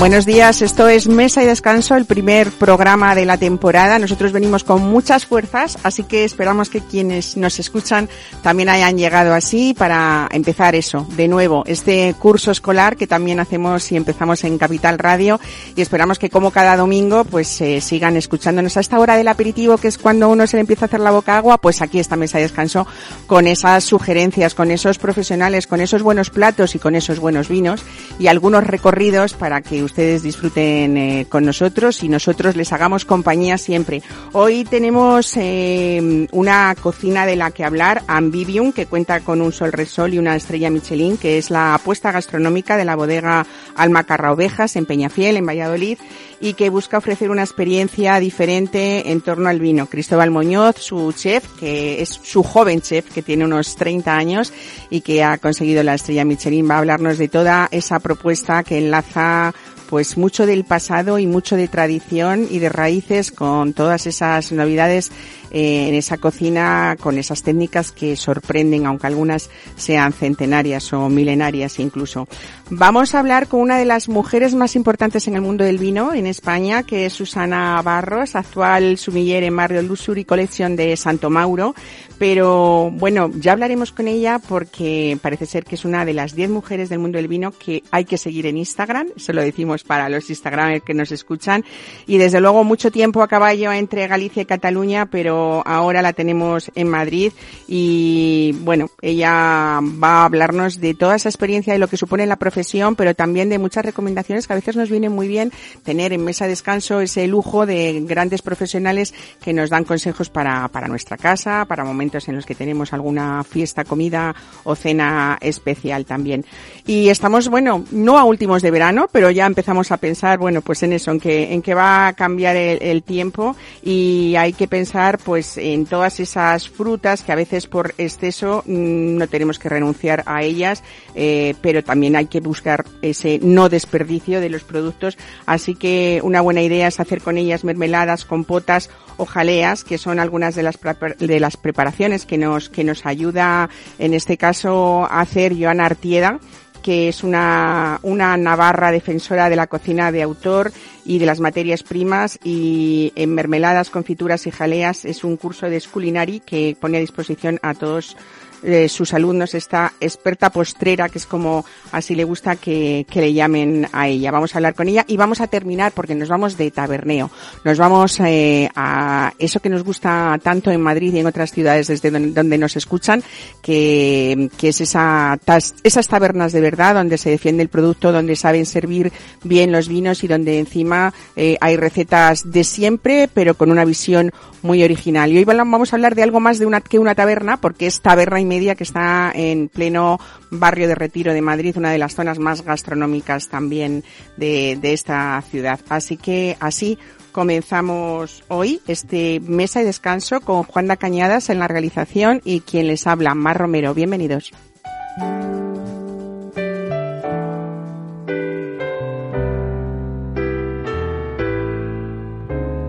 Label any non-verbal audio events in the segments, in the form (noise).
Buenos días, esto es Mesa y Descanso, el primer programa de la temporada. Nosotros venimos con muchas fuerzas, así que esperamos que quienes nos escuchan también hayan llegado así para empezar eso, de nuevo, este curso escolar que también hacemos y empezamos en Capital Radio y esperamos que como cada domingo pues eh, sigan escuchándonos a esta hora del aperitivo, que es cuando uno se le empieza a hacer la boca agua, pues aquí está Mesa y Descanso con esas sugerencias, con esos profesionales, con esos buenos platos y con esos buenos vinos y algunos recorridos para que ustedes disfruten eh, con nosotros y nosotros les hagamos compañía siempre. Hoy tenemos eh, una cocina de la que hablar, Ambivium, que cuenta con un sol resol y una estrella Michelin, que es la apuesta gastronómica de la bodega Almacarra Ovejas en Peñafiel, en Valladolid y que busca ofrecer una experiencia diferente en torno al vino. Cristóbal Muñoz, su chef, que es su joven chef, que tiene unos 30 años y que ha conseguido la estrella Michelin, va a hablarnos de toda esa propuesta que enlaza pues mucho del pasado y mucho de tradición y de raíces con todas esas novedades eh, en esa cocina, con esas técnicas que sorprenden, aunque algunas sean centenarias o milenarias incluso. Vamos a hablar con una de las mujeres más importantes en el mundo del vino en España, que es Susana Barros, actual sumiller en Barrio Luxury Colección de Santo Mauro. Pero bueno, ya hablaremos con ella porque parece ser que es una de las 10 mujeres del mundo del vino que hay que seguir en Instagram. Se lo decimos para los Instagramers que nos escuchan. Y desde luego mucho tiempo a caballo entre Galicia y Cataluña, pero ahora la tenemos en Madrid. Y bueno, ella va a hablarnos de toda esa experiencia de lo que supone la profesión, pero también de muchas recomendaciones que a veces nos viene muy bien tener en mesa de descanso ese lujo de grandes profesionales que nos dan consejos para, para nuestra casa, para momentos en los que tenemos alguna fiesta, comida o cena especial también. Y estamos, bueno, no a últimos de verano, pero ya empezamos a pensar, bueno, pues en eso, en que, en que va a cambiar el, tiempo y hay que pensar pues en todas esas frutas que a veces por exceso mm, no tenemos que renunciar a ellas, eh, pero también hay que buscar ese no desperdicio de los productos. Así que una buena idea es hacer con ellas mermeladas, compotas o jaleas, que son algunas de las, de las preparaciones que nos, que nos ayuda en este caso a hacer Joana Artieda que es una, una navarra defensora de la cocina de autor y de las materias primas y en mermeladas, confituras y jaleas es un curso de Sculinary que pone a disposición a todos eh, sus alumnos esta experta postrera, que es como así le gusta que, que, le llamen a ella. Vamos a hablar con ella y vamos a terminar porque nos vamos de taberneo. Nos vamos eh, a eso que nos gusta tanto en Madrid y en otras ciudades desde donde, nos escuchan, que, que es esa, esas tabernas de verdad donde se defiende el producto, donde saben servir bien los vinos y donde encima eh, hay recetas de siempre, pero con una visión muy original. Y hoy vamos a hablar de algo más de una que una taberna, porque es taberna y media que está en pleno barrio de Retiro de Madrid, una de las zonas más gastronómicas también de, de esta ciudad. Así que así comenzamos hoy este mesa y descanso con Juanda Cañadas en la realización y quien les habla, Mar Romero. Bienvenidos.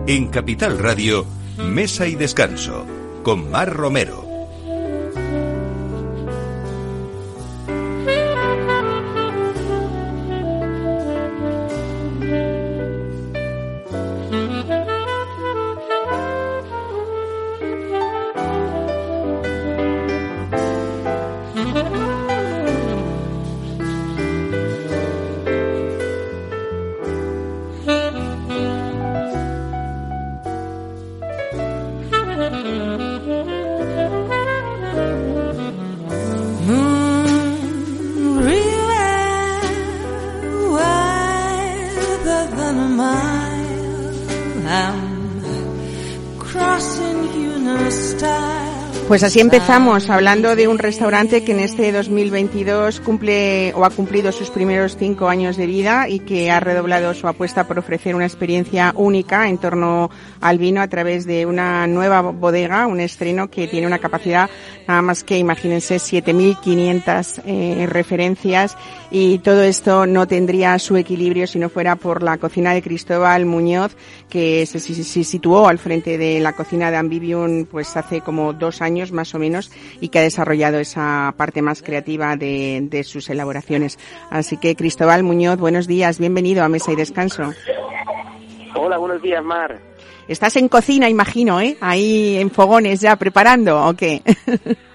En Capital Radio, Mesa y Descanso, con Mar Romero. Pues así empezamos, hablando de un restaurante que en este 2022 cumple o ha cumplido sus primeros cinco años de vida y que ha redoblado su apuesta por ofrecer una experiencia única en torno al vino a través de una nueva bodega, un estreno que tiene una capacidad nada más que, imagínense, 7.500 eh, referencias y todo esto no tendría su equilibrio si no fuera por la cocina de Cristóbal Muñoz, que se, situó al frente de la cocina de Ambivium pues hace como dos años más o menos y que ha desarrollado esa parte más creativa de, sus elaboraciones. Así que Cristóbal Muñoz, buenos días, bienvenido a Mesa y Descanso. Hola, buenos días, Mar. Estás en cocina, imagino, ¿eh? Ahí en fogones ya preparando, ¿o qué? (laughs)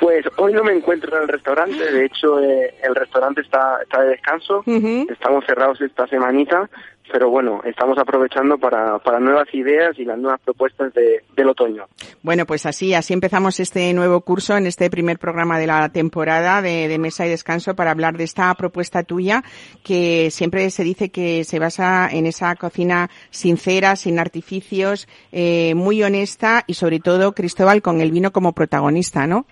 Pues hoy no me encuentro en el restaurante, de hecho eh, el restaurante está, está de descanso, estamos cerrados esta semanita, pero bueno, estamos aprovechando para, para nuevas ideas y las nuevas propuestas de, del otoño. Bueno, pues así, así empezamos este nuevo curso en este primer programa de la temporada de, Mesa y Descanso para hablar de esta propuesta tuya que siempre se dice que se basa en esa cocina sincera, sin artificios, eh, muy honesta y sobre todo, Cristóbal, con el vino como protagonista, ¿no?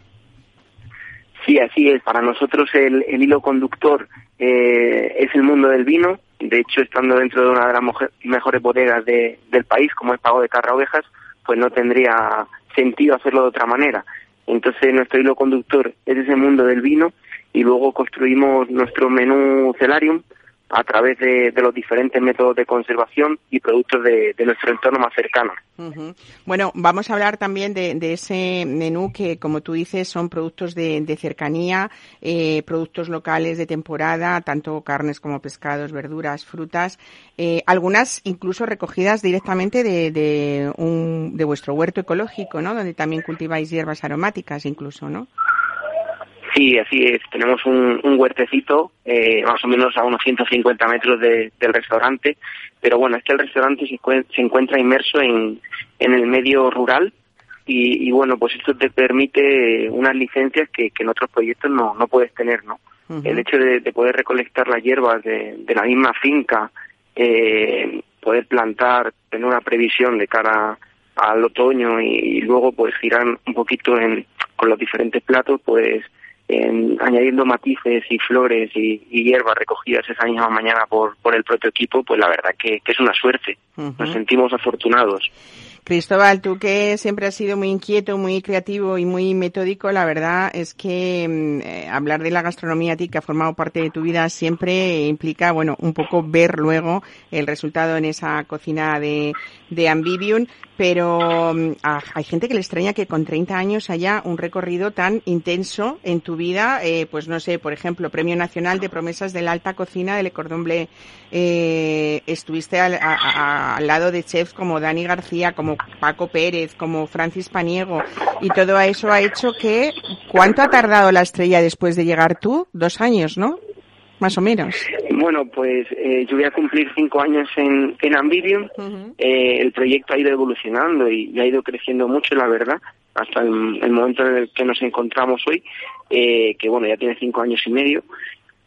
Sí, así es. Para nosotros el, el hilo conductor eh, es el mundo del vino de hecho, estando dentro de una de las mejores bodegas de, del país, como es Pago de Carra Ovejas, pues no tendría sentido hacerlo de otra manera. Entonces, nuestro hilo conductor es ese mundo del vino y luego construimos nuestro menú Celarium, a través de, los diferentes métodos de conservación y productos de, nuestro entorno más cercano. Bueno, vamos a hablar también de, ese menú que, como tú dices, son productos de, cercanía, eh, productos locales de temporada, tanto carnes como pescados, verduras, frutas, eh, algunas incluso recogidas directamente de, un, de vuestro huerto ecológico, ¿no? Donde también cultiváis hierbas aromáticas incluso, ¿no? Sí, así es. Tenemos un, huertecito eh, más o menos a unos 150 metros del restaurante, pero bueno, es que el restaurante se, encuentra inmerso en, el medio rural y, bueno, pues esto te permite unas licencias que, en otros proyectos no, no puedes tener, ¿no? El hecho de, poder recolectar las hierbas de, la misma finca, eh, poder plantar, tener una previsión de cara al otoño y, luego pues girar un poquito en, con los diferentes platos, pues añadiendo matices y flores y, hierbas recogidas esa misma mañana por, por el propio equipo, pues la verdad que, es una suerte. Nos sentimos afortunados. Cristóbal, tú que siempre has sido muy inquieto, muy creativo y muy metódico, la verdad es que mm, eh, hablar de la gastronomía a ti que ha formado parte de tu vida siempre implica, bueno, un poco ver luego el resultado en esa cocina de, de Ambivium, pero mm, ah, hay gente que le extraña que con 30 años haya un recorrido tan intenso en tu vida, eh, pues no sé, por ejemplo, Premio Nacional de Promesas de la Alta Cocina de Le Cordon Bleu, eh, estuviste al, al lado de chefs como Dani García, como Paco Pérez, como Francis Paniego, y todo eso ha hecho que, ¿cuánto ha tardado la estrella después de llegar tú? Dos años, ¿no? Más o menos. Bueno, pues eh, yo voy a cumplir cinco años en, en Ambivium. Eh, el proyecto ha ido evolucionando y, ha ido creciendo mucho, la verdad, hasta el, momento en el que nos encontramos hoy, eh, que bueno, ya tiene cinco años y medio.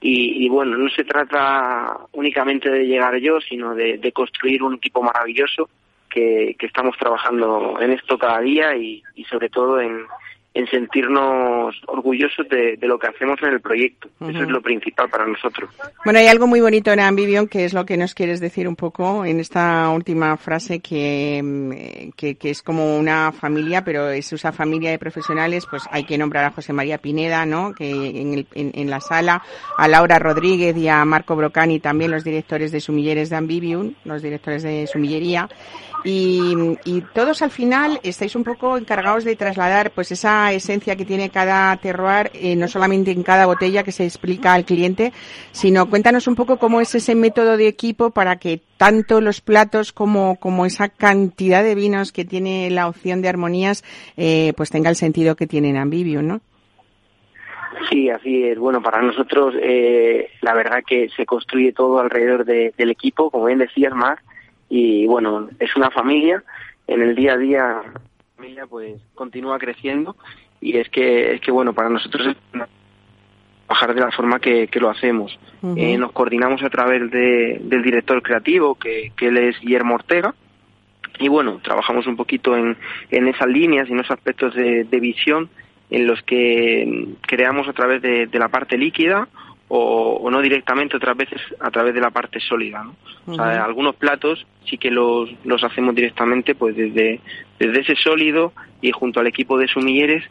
Y, bueno, no se trata únicamente de llegar yo, sino de construir un equipo maravilloso que, estamos trabajando en esto cada día y, y sobre todo en, en sentirnos orgullosos de, lo que hacemos en el proyecto. Eso es lo principal para nosotros. Bueno, hay algo muy bonito en Ambivion, que es lo que nos quieres decir un poco en esta última frase, que, mm, que, es como una familia, pero es esa familia de profesionales, pues hay que nombrar a José María Pineda, ¿no? Que en, el, en, la sala, a Laura Rodríguez y a Marco Brocani, también los directores de sumilleres de Ambivium, los directores de sumillería. Y, y todos al final estáis un poco encargados de trasladar pues esa esencia que tiene cada terroir, eh, no solamente en cada botella que se explica al cliente, sino cuéntanos un poco cómo es ese método de equipo para que tanto los platos como, como esa cantidad de vinos que tiene la opción de armonías, eh, pues tenga el sentido que tiene en Ambivium, ¿no? Sí, así es. Bueno, para nosotros eh, la verdad que se construye todo alrededor del equipo, como bien decías, Mar, y bueno, es una familia, en el día a día familia pues continúa creciendo y es que, es que bueno, para nosotros es trabajar de la forma que, que lo hacemos. Eh, nos coordinamos a través de, del director creativo, que, que él es Guillermo Ortega, y bueno, trabajamos un poquito en, en esas líneas y en esos aspectos de, visión en los que creamos a través de, la parte líquida o, no directamente otras veces a través de la parte sólida. ¿no? o sea, algunos platos sí que los, los hacemos directamente pues desde, desde ese sólido y junto al equipo de sumilleres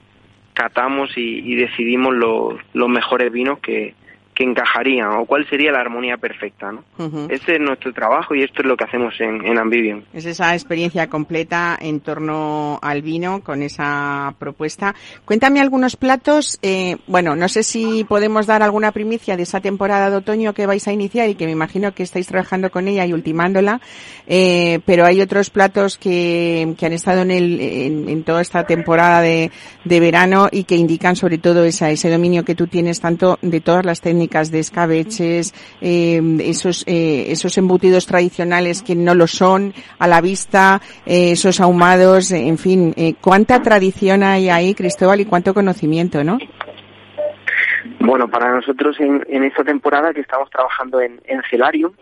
catamos y, decidimos los, los mejores vinos que, que encajarían o cuál sería la armonía perfecta. ¿no? Este es nuestro trabajo y esto es lo que hacemos en, en Ambivium. Es esa experiencia completa en torno al vino con esa propuesta. Cuéntame algunos platos. Eh, bueno, no sé si podemos dar alguna primicia de esa temporada de otoño que vais a iniciar y que me imagino que estáis trabajando con ella y ultimándola. Eh, pero hay otros platos que, que han estado en, el, en, toda esta temporada de, de verano y que indican sobre todo esa, ese dominio que tú tienes tanto de todas las técnicas de escabeches, eh, esos, eh, esos embutidos tradicionales que no lo son a la vista, eh, esos ahumados, en fin, ¿cuánta tradición hay ahí, Cristóbal, y cuánto conocimiento, no? Bueno, para nosotros en, en esta temporada que estamos trabajando en, en Celarium,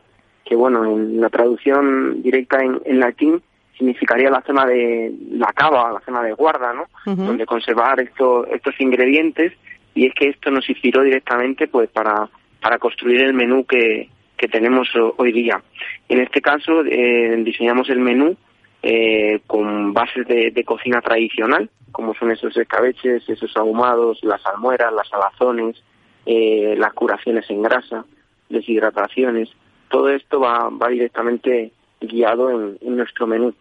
que bueno, en la traducción directa en, en latín significaría la zona de la cava, la zona de guarda, ¿no? Donde conservar estos, estos ingredientes y es que esto nos inspiró directamente pues para, para construir el menú que, que tenemos hoy día. En este caso eh, diseñamos el menú eh, con bases de, cocina tradicional, como son esos escabeches, esos ahumados, las almueras, las salazones, eh, las curaciones en grasa, deshidrataciones. Todo esto va, va directamente guiado en, nuestro menú.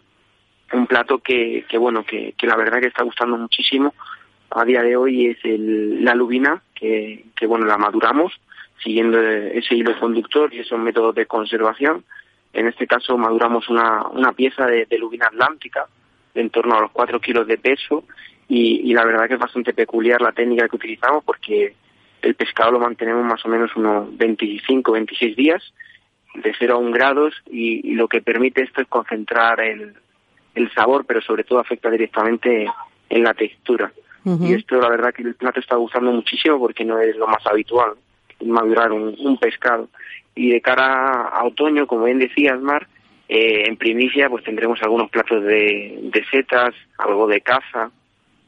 Un plato que, que bueno, que, que la verdad que está gustando muchísimo a día de hoy es el, la lubina, que, bueno, la maduramos siguiendo ese hilo conductor y esos métodos de conservación. En este caso maduramos una, una pieza de, lubina atlántica de en torno a los 4 kilos de peso y, y, la verdad que es bastante peculiar la técnica que utilizamos porque el pescado lo mantenemos más o menos unos 25, 26 días de 0 a 1 grados y, y, lo que permite esto es concentrar el, el sabor, pero sobre todo afecta directamente en la textura. Y esto la verdad que el plato está gustando muchísimo porque no es lo más habitual, madurar un, pescado. Y de cara a otoño, como bien decías, Mar, eh, en primicia pues tendremos algunos platos de, de setas, algo de caza,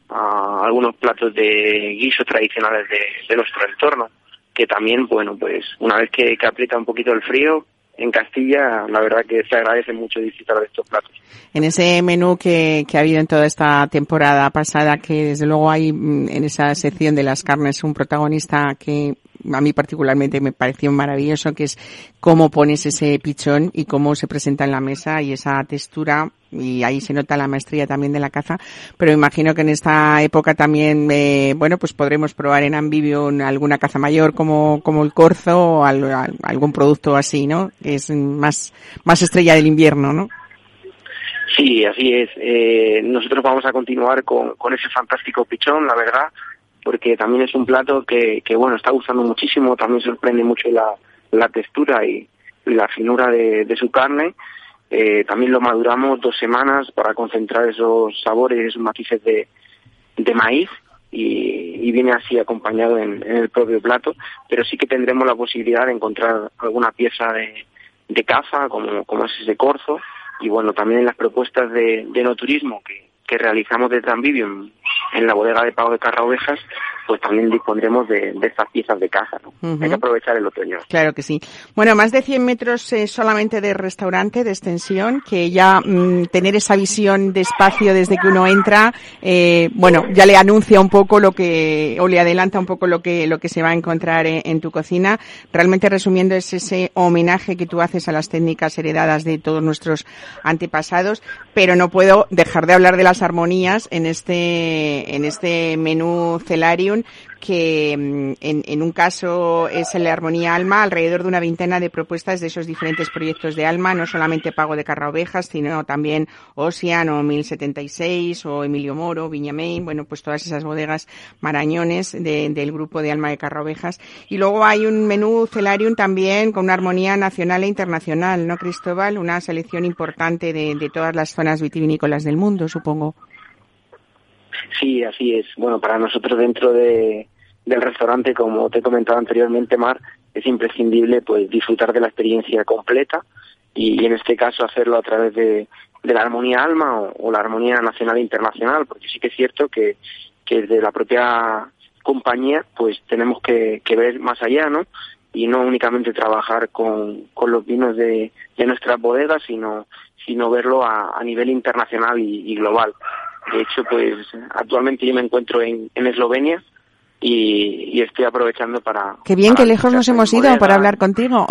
algunos platos de guiso tradicionales de, nuestro entorno, que también, bueno, pues una vez que, que aprieta un poquito el frío, en Castilla, la verdad que se agradece mucho disfrutar de estos platos. En ese menú que, que ha habido en toda esta temporada pasada, que desde luego hay mm, en esa sección de las carnes un protagonista que a mí particularmente me pareció maravilloso, que es cómo pones ese pichón y cómo se presenta en la mesa y esa textura y ahí se nota la maestría también de la caza, pero imagino que en esta época también, eh, bueno, pues podremos probar en anfibio alguna caza mayor como, como el corzo o algún producto así, ¿no? Que es más, más estrella del invierno, ¿no? Sí, así es. Eh, nosotros vamos a continuar con, con ese fantástico pichón, la verdad porque también es un plato que, que bueno, está gustando muchísimo, también sorprende mucho la, la textura y, la finura de su carne. Eh, también lo maduramos dos semanas para concentrar esos sabores, esos matices de, de maíz y, viene así acompañado en, el propio plato, pero sí que tendremos la posibilidad de encontrar alguna pieza de, de caza, como, como es ese corzo, y bueno, también en las propuestas de, de no turismo que, que realizamos desde Ambivium en la bodega de pago de Carra Ovejas, pues también dispondremos de, estas piezas de caza. ¿no? Hay que aprovechar el otoño. Claro que sí. Bueno, más de 100 metros eh, solamente de restaurante, de extensión, que ya mm, tener esa visión de espacio desde que uno entra, eh, bueno, ya le anuncia un poco lo que, o le adelanta un poco lo que, lo que se va a encontrar en, en tu cocina. Realmente resumiendo es ese homenaje que tú haces a las técnicas heredadas de todos nuestros antepasados, pero no puedo dejar de hablar de las armonías en este, en este menú Celarium que mm, en, en, un caso es la armonía alma, alrededor de una veintena de propuestas de esos diferentes proyectos de alma, no solamente Pago de Carra Ovejas, sino también Ocean o 1076 o Emilio Moro, Viñamain, bueno, pues todas esas bodegas marañones del grupo de alma de Carra Ovejas. Y luego hay un menú Celarium también con una armonía nacional e internacional, ¿no, Cristóbal? Una selección importante de, de todas las zonas vitivinícolas del mundo, supongo. Sí, así es. Bueno, para nosotros dentro de, del restaurante, como te he comentado anteriormente, Mar, es imprescindible pues disfrutar de la experiencia completa y, en este caso hacerlo a través de, la armonía alma o, la armonía nacional e internacional, porque sí que es cierto que, que desde la propia compañía pues tenemos que, ver más allá, ¿no? Y no únicamente trabajar con, con los vinos de, de nuestras bodegas, sino, sino verlo a nivel internacional y, global. De hecho, pues actualmente yo me encuentro en, en Eslovenia, y, estoy aprovechando para... Qué bien, qué lejos nos hemos ido para hablar contigo.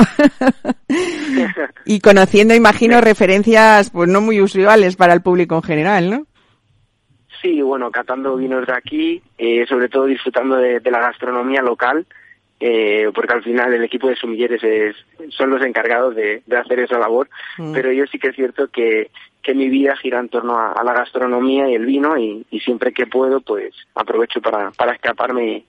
(laughs) y conociendo, imagino, referencias pues no muy usuales para el público en general, ¿no? Sí, bueno, catando vinos de aquí, eh, sobre todo disfrutando de, la gastronomía local, eh, porque al final el equipo de sumilleres es, son los encargados de, hacer esa labor, mm. pero yo sí que es cierto que, que mi vida gira en torno a, la gastronomía y el vino y, siempre que puedo pues aprovecho para, para escaparme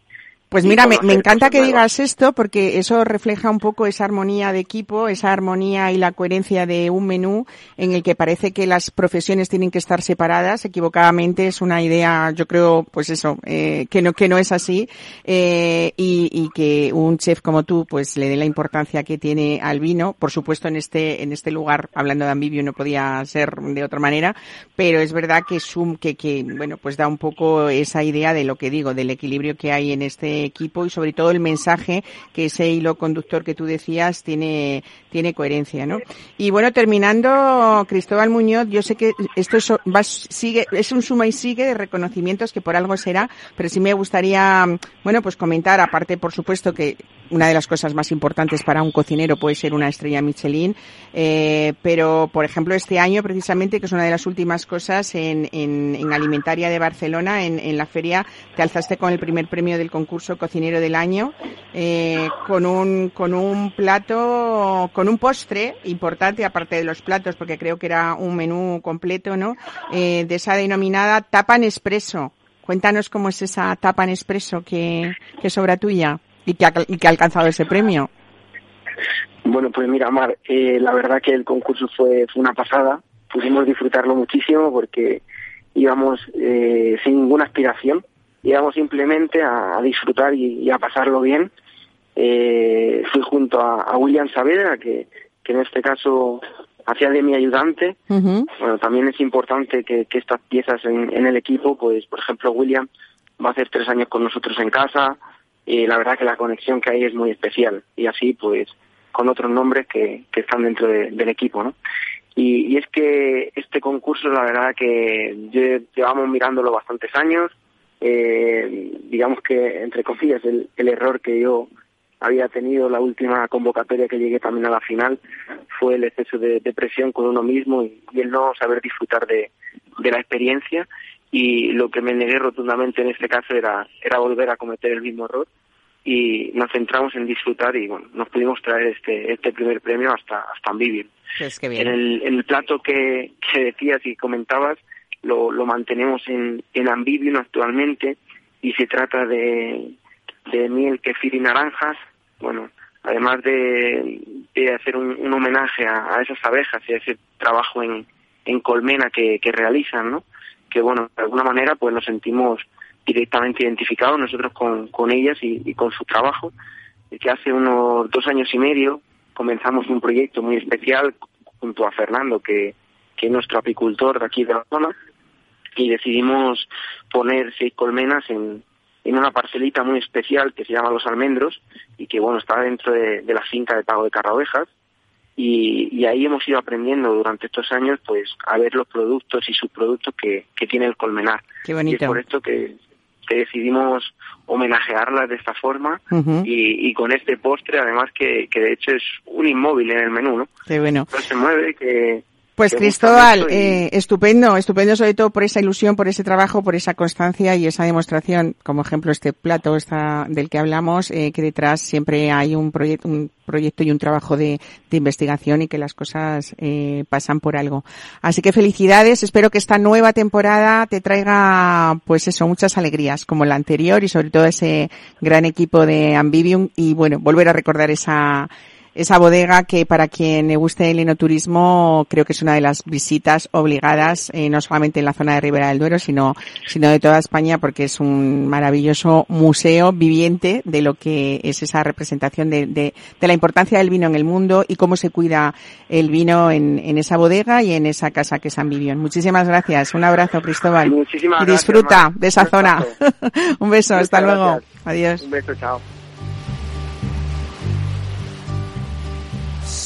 pues mira, me, encanta que digas esto porque eso refleja un poco esa armonía de equipo, esa armonía y la coherencia de un menú en el que parece que las profesiones tienen que estar separadas. Equivocadamente es una idea, yo creo, pues eso, eh, que no que no es así eh, y, y, que un chef como tú, pues le dé la importancia que tiene al vino. Por supuesto, en este en este lugar, hablando de ambivio, no podía ser de otra manera, pero es verdad que sum que que bueno, pues da un poco esa idea de lo que digo, del equilibrio que hay en este equipo y sobre todo el mensaje que ese hilo conductor que tú decías tiene, tiene coherencia, ¿no? Y bueno, terminando, Cristóbal Muñoz, yo sé que esto es, va, sigue, es un suma y sigue de reconocimientos que por algo será, pero sí me gustaría, bueno, pues comentar, aparte, por supuesto, que una de las cosas más importantes para un cocinero puede ser una estrella Michelin, eh, pero por ejemplo este año precisamente, que es una de las últimas cosas en, en, en Alimentaria de Barcelona, en, en, la feria, te alzaste con el primer premio del concurso Cocinero del Año, eh, con un con un plato, con un postre importante aparte de los platos, porque creo que era un menú completo, ¿no? Eh, de esa denominada tapa en espresso. Cuéntanos cómo es esa tapa en espresso que, que sobra tuya y que ha, y que ha alcanzado ese premio. Bueno, pues mira, Mar, eh, la verdad que el concurso fue, fue una pasada. Pudimos disfrutarlo muchísimo porque íbamos eh, sin ninguna aspiración, íbamos simplemente a, disfrutar y, a pasarlo bien. Eh, fui junto a, William Saavedra, que, que en este caso hacía de mi ayudante. Bueno, también es importante que, que estas piezas en, en, el equipo, pues por ejemplo William va a hacer tres años con nosotros en casa, y la verdad que la conexión que hay es muy especial y así pues con otros nombres que, que están dentro del equipo, ¿no? Y, es que este concurso la verdad que llevamos mirándolo bastantes años, eh, digamos que entre comillas el, el error que yo había tenido la última convocatoria que llegué también a la final fue el exceso de, presión con uno mismo y, el no saber disfrutar de, de la experiencia y lo que me negué rotundamente en este caso era, era volver a cometer el mismo error y nos centramos en disfrutar y bueno, nos pudimos traer este, este primer premio hasta, hasta Ambivio. Pues en el, el plato que, que decías y comentabas lo, lo mantenemos en, en actualmente y se trata de, de miel, kefir y naranjas. Bueno, además de, de hacer un, un homenaje a, a, esas abejas y a ese trabajo en, en colmena que, que realizan, ¿no? Que bueno, de alguna manera pues nos sentimos directamente identificados nosotros con, con ellas y, con su trabajo, que hace unos dos años y medio comenzamos un proyecto muy especial junto a Fernando, que, que es nuestro apicultor de aquí de la zona, y decidimos poner seis colmenas en, en una parcelita muy especial que se llama Los Almendros y que bueno está dentro de, la finca de Pago de Carraovejas y, ahí hemos ido aprendiendo durante estos años pues a ver los productos y subproductos que, que tiene el colmenar. Qué bonito. Y es por esto que, decidimos homenajearlas de esta forma y, y, con este postre además que, que de hecho es un inmóvil en el menú, ¿no? Qué bueno. No se mueve, que, pues Cristóbal, eh, estupendo, estupendo sobre todo por esa ilusión, por ese trabajo, por esa constancia y esa demostración, como ejemplo este plato esta, del que hablamos, eh, que detrás siempre hay un, proyecto un proyecto y un trabajo de, de investigación y que las cosas eh, pasan por algo. Así que felicidades, espero que esta nueva temporada te traiga, pues eso, muchas alegrías como la anterior y sobre todo ese gran equipo de Ambivium y bueno, volver a recordar esa esa bodega que para quien le guste el enoturismo creo que es una de las visitas obligadas, eh, no solamente en la zona de Ribera del Duero, sino, sino de toda España porque es un maravilloso museo viviente de lo que es esa representación de, de, de la importancia del vino en el mundo y cómo se cuida el vino en, en esa bodega y en esa casa que es San Vivión. Muchísimas gracias. Un abrazo, Cristóbal. Muchísimas y disfruta gracias, de esa zona. (laughs) un beso, Muchas hasta luego. gracias. Adiós. Un beso, chao.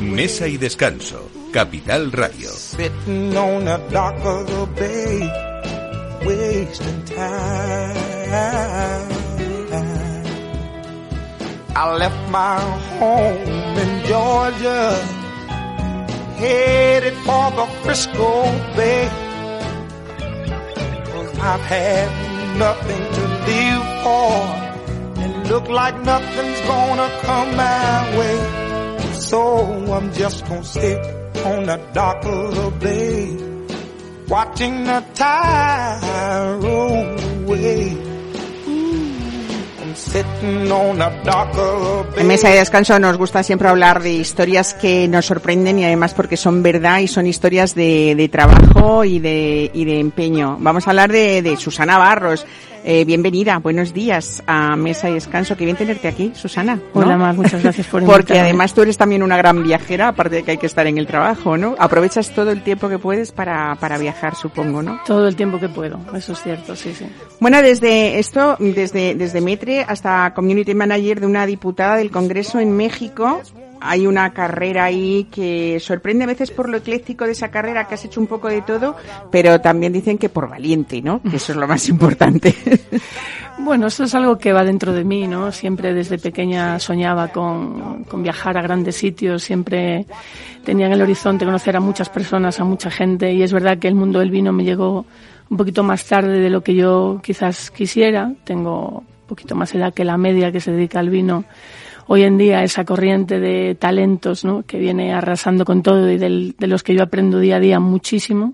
Mesa y descanso. Capital Radio. Sitting on the dock of the bay, wasting time. I left my home in Georgia, headed for the Frisco Bay. Cause I've had nothing to live for, look like nothing's gonna come my way. So I'm just gonna sit on the dock of the bay, watching the tide roll away. Ooh, I'm sitting on the dock of the bay. En Mesa de Descanso nos gusta siempre hablar de historias que nos sorprenden y además porque son verdad y son historias de, de trabajo y de, y de empeño. Vamos a hablar de, de Susana Barros. Eh, bienvenida, buenos días a Mesa y Descanso. Qué bien tenerte aquí, Susana. ¿no? Hola, Mar, muchas gracias por (laughs) Porque invitarme. además tú eres también una gran viajera, aparte de que hay que estar en el trabajo, ¿no? Aprovechas todo el tiempo que puedes para, para viajar, supongo, ¿no? Todo el tiempo que puedo, eso es cierto, sí, sí. Bueno, desde esto, desde, desde Metre hasta Community Manager de una diputada del Congreso en México, hay una carrera ahí que sorprende a veces por lo ecléctico de esa carrera, que has hecho un poco de todo, pero también dicen que por valiente, ¿no? Que eso es lo más importante. (laughs) Bueno, eso es algo que va dentro de mí, ¿no? Siempre desde pequeña soñaba con, con viajar a grandes sitios, siempre tenía en el horizonte conocer a muchas personas, a mucha gente, y es verdad que el mundo del vino me llegó un poquito más tarde de lo que yo quizás quisiera. Tengo un poquito más edad que la media que se dedica al vino. Hoy en día esa corriente de talentos, ¿no? Que viene arrasando con todo y de los que yo aprendo día a día muchísimo.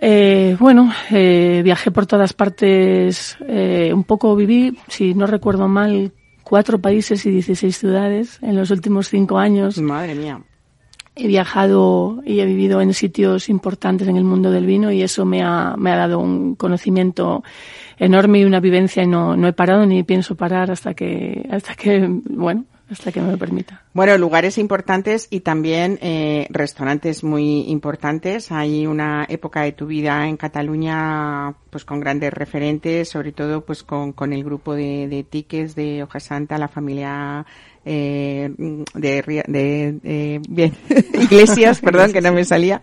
Eh, bueno, eh, viajé por todas partes, eh, un poco viví, si no recuerdo mal, cuatro países y 16 ciudades en los últimos cinco años. Madre mía. He viajado y he vivido en sitios importantes en el mundo del vino y eso me ha, me ha dado un conocimiento enorme y una vivencia y no, no he parado ni pienso parar hasta que, hasta que, bueno, hasta que me lo permita. Bueno, lugares importantes y también eh, restaurantes muy importantes. Hay una época de tu vida en Cataluña, pues con grandes referentes, sobre todo pues con, con el grupo de, de tiques de Hoja Santa, la familia eh, de, de, eh, bien, (laughs) Iglesias, (laughs) perdón, que no me salía,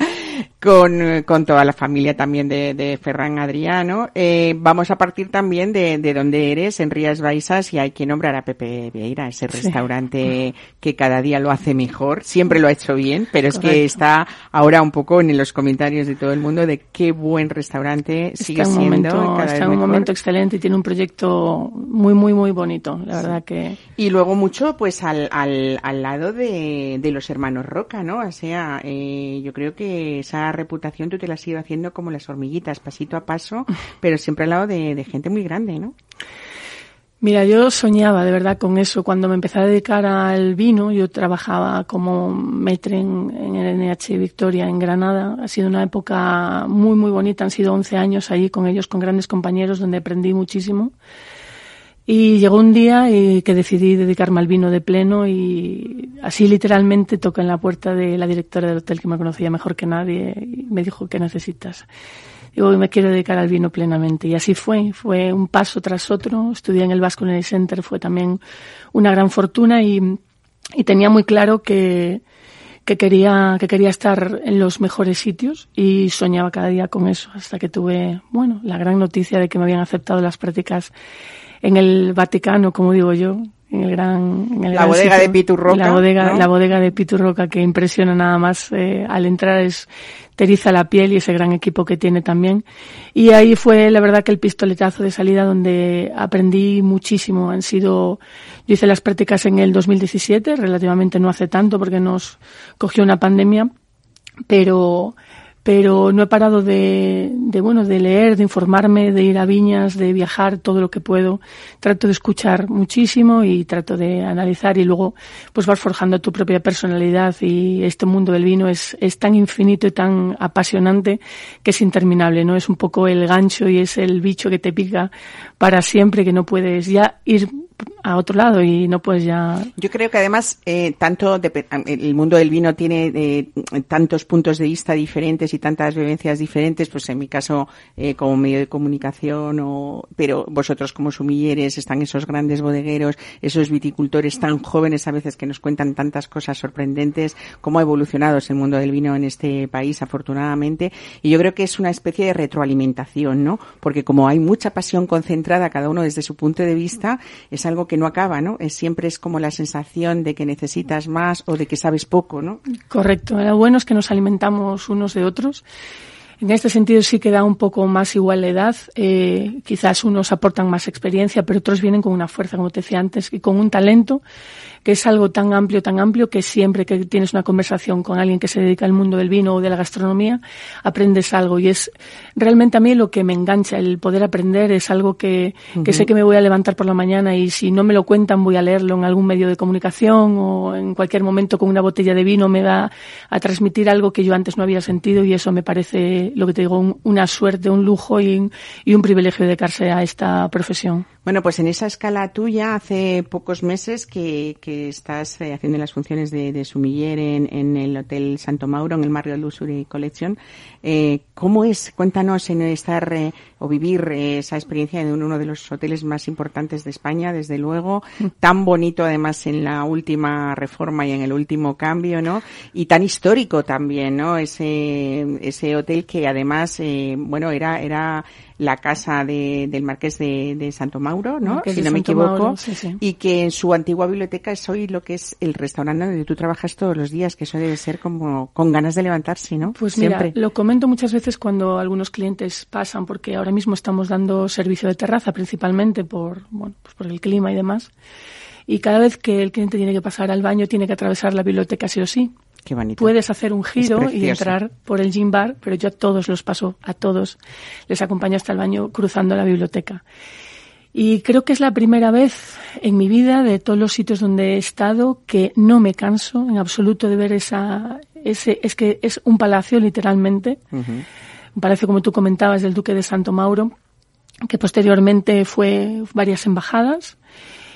con, con toda la familia también de, de Ferran Adriano. Eh, vamos a partir también de, de donde eres, en Rías Baixas, y hay que nombrar a Pepe Vieira, ese Sí. restaurante que cada día lo hace mejor, siempre lo ha hecho bien, pero es que está ahora un poco en los comentarios de todo el mundo de qué buen restaurante sigue está en un siendo momento, cada está en un mejor. momento excelente y tiene un proyecto muy, muy, muy bonito. La verdad que Y luego mucho, pues, al, al, al lado de, de los hermanos Roca, ¿no? O sea, eh, yo creo que esa reputación tú te la has ido haciendo como las hormiguitas, pasito a paso, (laughs) pero siempre al lado de, de gente muy grande, ¿no? Mira, yo soñaba de verdad con eso. Cuando me empecé a dedicar al vino, yo trabajaba como maitre en, en el NH Victoria en Granada. Ha sido una época muy, muy bonita. Han sido 11 años ahí con ellos, con grandes compañeros, donde aprendí muchísimo. Y llegó un día y que decidí dedicarme al vino de pleno y así literalmente toqué en la puerta de la directora del hotel que me conocía mejor que nadie y me dijo, ¿qué necesitas? Digo, me quiero dedicar al vino plenamente. Y así fue, fue un paso tras otro. Estudié en el Basque Culinary Center, fue también una gran fortuna y, y tenía muy claro que, que quería, que quería estar en los mejores sitios y soñaba cada día con eso hasta que tuve, bueno, la gran noticia de que me habían aceptado las prácticas en el Vaticano, como digo yo, en el gran, en el la bodega de Piturroca. La bodega, la bodega de Piturroca que impresiona nada más eh, al entrar es teriza la piel y ese gran equipo que tiene también. Y ahí fue la verdad que el pistoletazo de salida donde aprendí muchísimo. Han sido, yo hice las prácticas en el 2017, relativamente no hace tanto porque nos cogió una pandemia, pero pero no he parado de, de, bueno, de leer, de informarme, de ir a viñas, de viajar todo lo que puedo. Trato de escuchar muchísimo y trato de analizar y luego pues vas forjando tu propia personalidad y este mundo del vino es, es tan infinito y tan apasionante que es interminable, ¿no? Es un poco el gancho y es el bicho que te pica para siempre que no puedes ya ir a otro lado y no puedes ya. Yo creo que además eh, tanto el mundo del vino tiene eh, tantos puntos de vista diferentes y tantas vivencias diferentes. Pues en mi caso eh, como medio de comunicación o pero vosotros como sumilleres están esos grandes bodegueros, esos viticultores tan jóvenes a veces que nos cuentan tantas cosas sorprendentes. Cómo ha evolucionado el mundo del vino en este país afortunadamente y yo creo que es una especie de retroalimentación, ¿no? Porque como hay mucha pasión concentrada cada uno desde su punto de vista es algo que no acaba, ¿no? Es, siempre es como la sensación de que necesitas más o de que sabes poco, ¿no? Correcto. Lo bueno es que nos alimentamos unos de otros. En este sentido sí que da un poco más igual la edad. Eh, quizás unos aportan más experiencia, pero otros vienen con una fuerza, como te decía antes, y con un talento que es algo tan amplio, tan amplio, que siempre que tienes una conversación con alguien que se dedica al mundo del vino o de la gastronomía, aprendes algo. Y es realmente a mí lo que me engancha, el poder aprender es algo que, que sé que me voy a levantar por la mañana y si no me lo cuentan voy a leerlo en algún medio de comunicación o en cualquier momento con una botella de vino me va a transmitir algo que yo antes no había sentido y eso me parece, lo que te digo, una suerte, un lujo y, y un privilegio dedicarse a esta profesión. Bueno, pues en esa escala tuya, hace pocos meses que, que estás eh, haciendo las funciones de, de sumiller en, en, el Hotel Santo Mauro, en el Marriott Luxury Collection, eh, ¿cómo es? Cuéntanos en estar eh, o vivir eh, esa experiencia en uno de los hoteles más importantes de España, desde luego, tan bonito además en la última reforma y en el último cambio, ¿no? Y tan histórico también, ¿no? Ese, ese hotel que además, eh, bueno, era, era la casa de, del Marqués de, de Santo Mauro, ¿no? Marqués si no me Santo equivoco. Mauro, sí, sí. Y que en su antigua biblioteca es hoy lo que es el restaurante donde tú trabajas todos los días, que eso debe ser como con ganas de levantarse, ¿no? Pues Siempre. mira, lo comento muchas veces cuando algunos clientes pasan, porque ahora mismo estamos dando servicio de terraza principalmente por, bueno, pues por el clima y demás. Y cada vez que el cliente tiene que pasar al baño, tiene que atravesar la biblioteca sí o sí. Qué bonito. Puedes hacer un giro y entrar por el gym bar, pero yo a todos los paso, a todos les acompaño hasta el baño cruzando la biblioteca. Y creo que es la primera vez en mi vida, de todos los sitios donde he estado, que no me canso en absoluto de ver esa, ese, es que es un palacio literalmente, Ujú. un palacio como tú comentabas del Duque de Santo Mauro, que posteriormente fue varias embajadas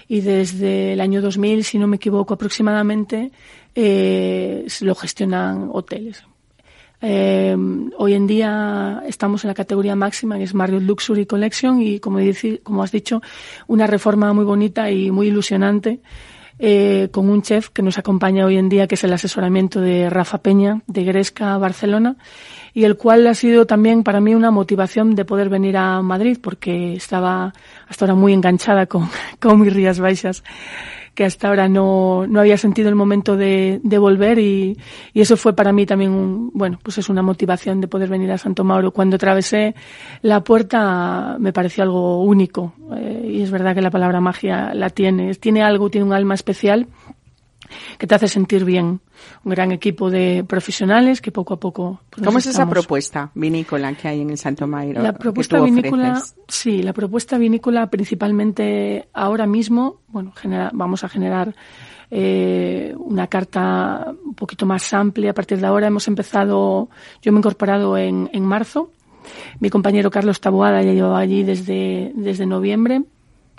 y desde el año 2000, si no me equivoco aproximadamente, eh, lo gestionan hoteles. Eh, hoy en día estamos en la categoría máxima, que es Marriott Luxury Collection, y como, dici- como has dicho, una reforma muy bonita y muy ilusionante, eh, con un chef que nos acompaña hoy en día, que es el asesoramiento de Rafa Peña, de Gresca, Barcelona, y el cual ha sido también para mí una motivación de poder venir a Madrid, porque estaba hasta ahora muy enganchada con, (laughs) con mis Rías Baixas que hasta ahora no, no había sentido el momento de, de volver y, y eso fue para mí también un, bueno, pues es una motivación de poder venir a Santo Mauro. Cuando atravesé la puerta me pareció algo único eh, y es verdad que la palabra magia la tiene, tiene algo, tiene un alma especial que te hace sentir bien. Un gran equipo de profesionales que poco a poco. pues, ¿Cómo es esa propuesta vinícola que hay en el Santo Mairo? la que propuesta vinícola, sí, la propuesta vinícola principalmente ahora mismo, bueno, genera- vamos a generar eh, una carta un poquito más amplia. A partir de ahora hemos empezado, yo me he incorporado en, en marzo. Mi compañero Carlos Taboada ya llevaba allí desde, desde noviembre.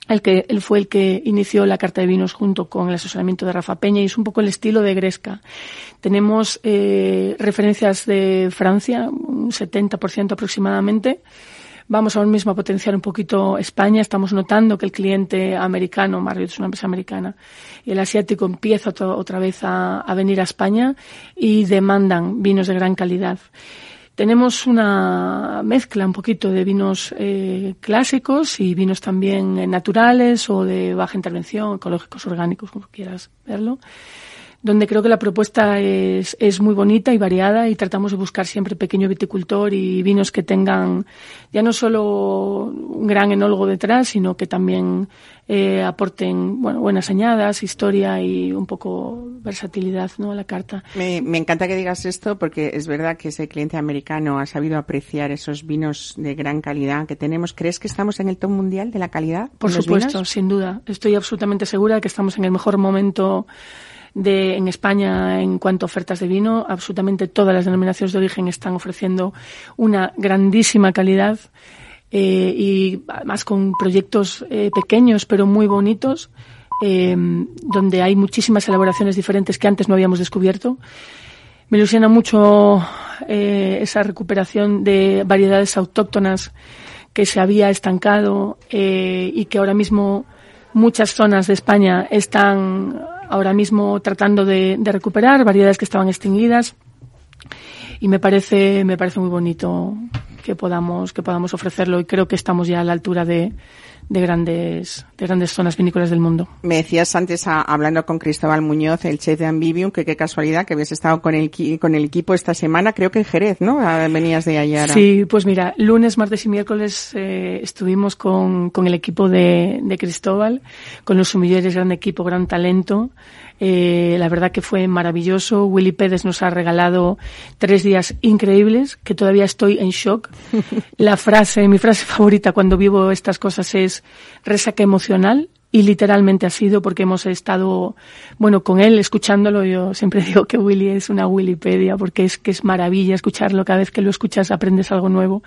El que, él fue el que inició la carta de vinos junto con el asesoramiento de Rafa Peña y es un poco el estilo de Gresca. Tenemos eh, referencias de Francia, un 70% aproximadamente. Vamos ahora mismo a potenciar un poquito España. Estamos notando que el cliente americano, Marriott es una empresa americana, el asiático empieza otra, vez a venir a España y demandan vinos de gran calidad. Tenemos una mezcla un poquito de vinos eh, clásicos y vinos también naturales o de baja intervención, ecológicos, orgánicos, como quieras verlo donde creo que la propuesta es, es muy bonita y variada y tratamos de buscar siempre pequeño viticultor y vinos que tengan ya no solo un gran enólogo detrás, sino que también eh, aporten bueno, buenas añadas, historia y un poco versatilidad ¿no? a la carta. Me, me encanta que digas esto porque es verdad que ese cliente americano ha sabido apreciar esos vinos de gran calidad que tenemos. ¿Crees que estamos en el top mundial de la calidad? Por supuesto, sin duda. Estoy absolutamente segura de que estamos en el mejor momento de, en España en cuanto a ofertas de vino. Absolutamente todas las denominaciones de origen están ofreciendo una grandísima calidad eh, y además con proyectos eh, pequeños pero muy bonitos. Eh, donde hay muchísimas elaboraciones diferentes que antes no habíamos descubierto. Me ilusiona mucho esa recuperación de variedades autóctonas que se había estancado y que ahora mismo muchas zonas de España están ahora mismo tratando de, recuperar variedades que estaban extinguidas. Y me parece me parece muy bonito que podamos que podamos ofrecerlo y creo que estamos ya a la altura de, de grandes de grandes zonas vinícolas del mundo. Me decías antes a, hablando con Cristóbal Muñoz, el chef de Ambivium, que qué casualidad que habías estado con el con el equipo esta semana, creo que en Jerez, ¿no? Ah, venías de allá. Sí, pues mira, lunes, martes y miércoles eh, estuvimos con, con el equipo de, de Cristóbal, con los sumilleres, gran equipo, gran talento. Eh, la verdad que fue maravilloso. Willy Pérez nos ha regalado tres días increíbles, que todavía estoy en shock. (laughs) La frase, mi frase favorita cuando vivo estas cosas es resaca emocional y literalmente ha sido porque hemos estado, bueno, con él, escuchándolo. Yo siempre (laughs) digo que Willy es una Willypedia porque es que es maravilla escucharlo. Cada vez que lo escuchas aprendes algo nuevo.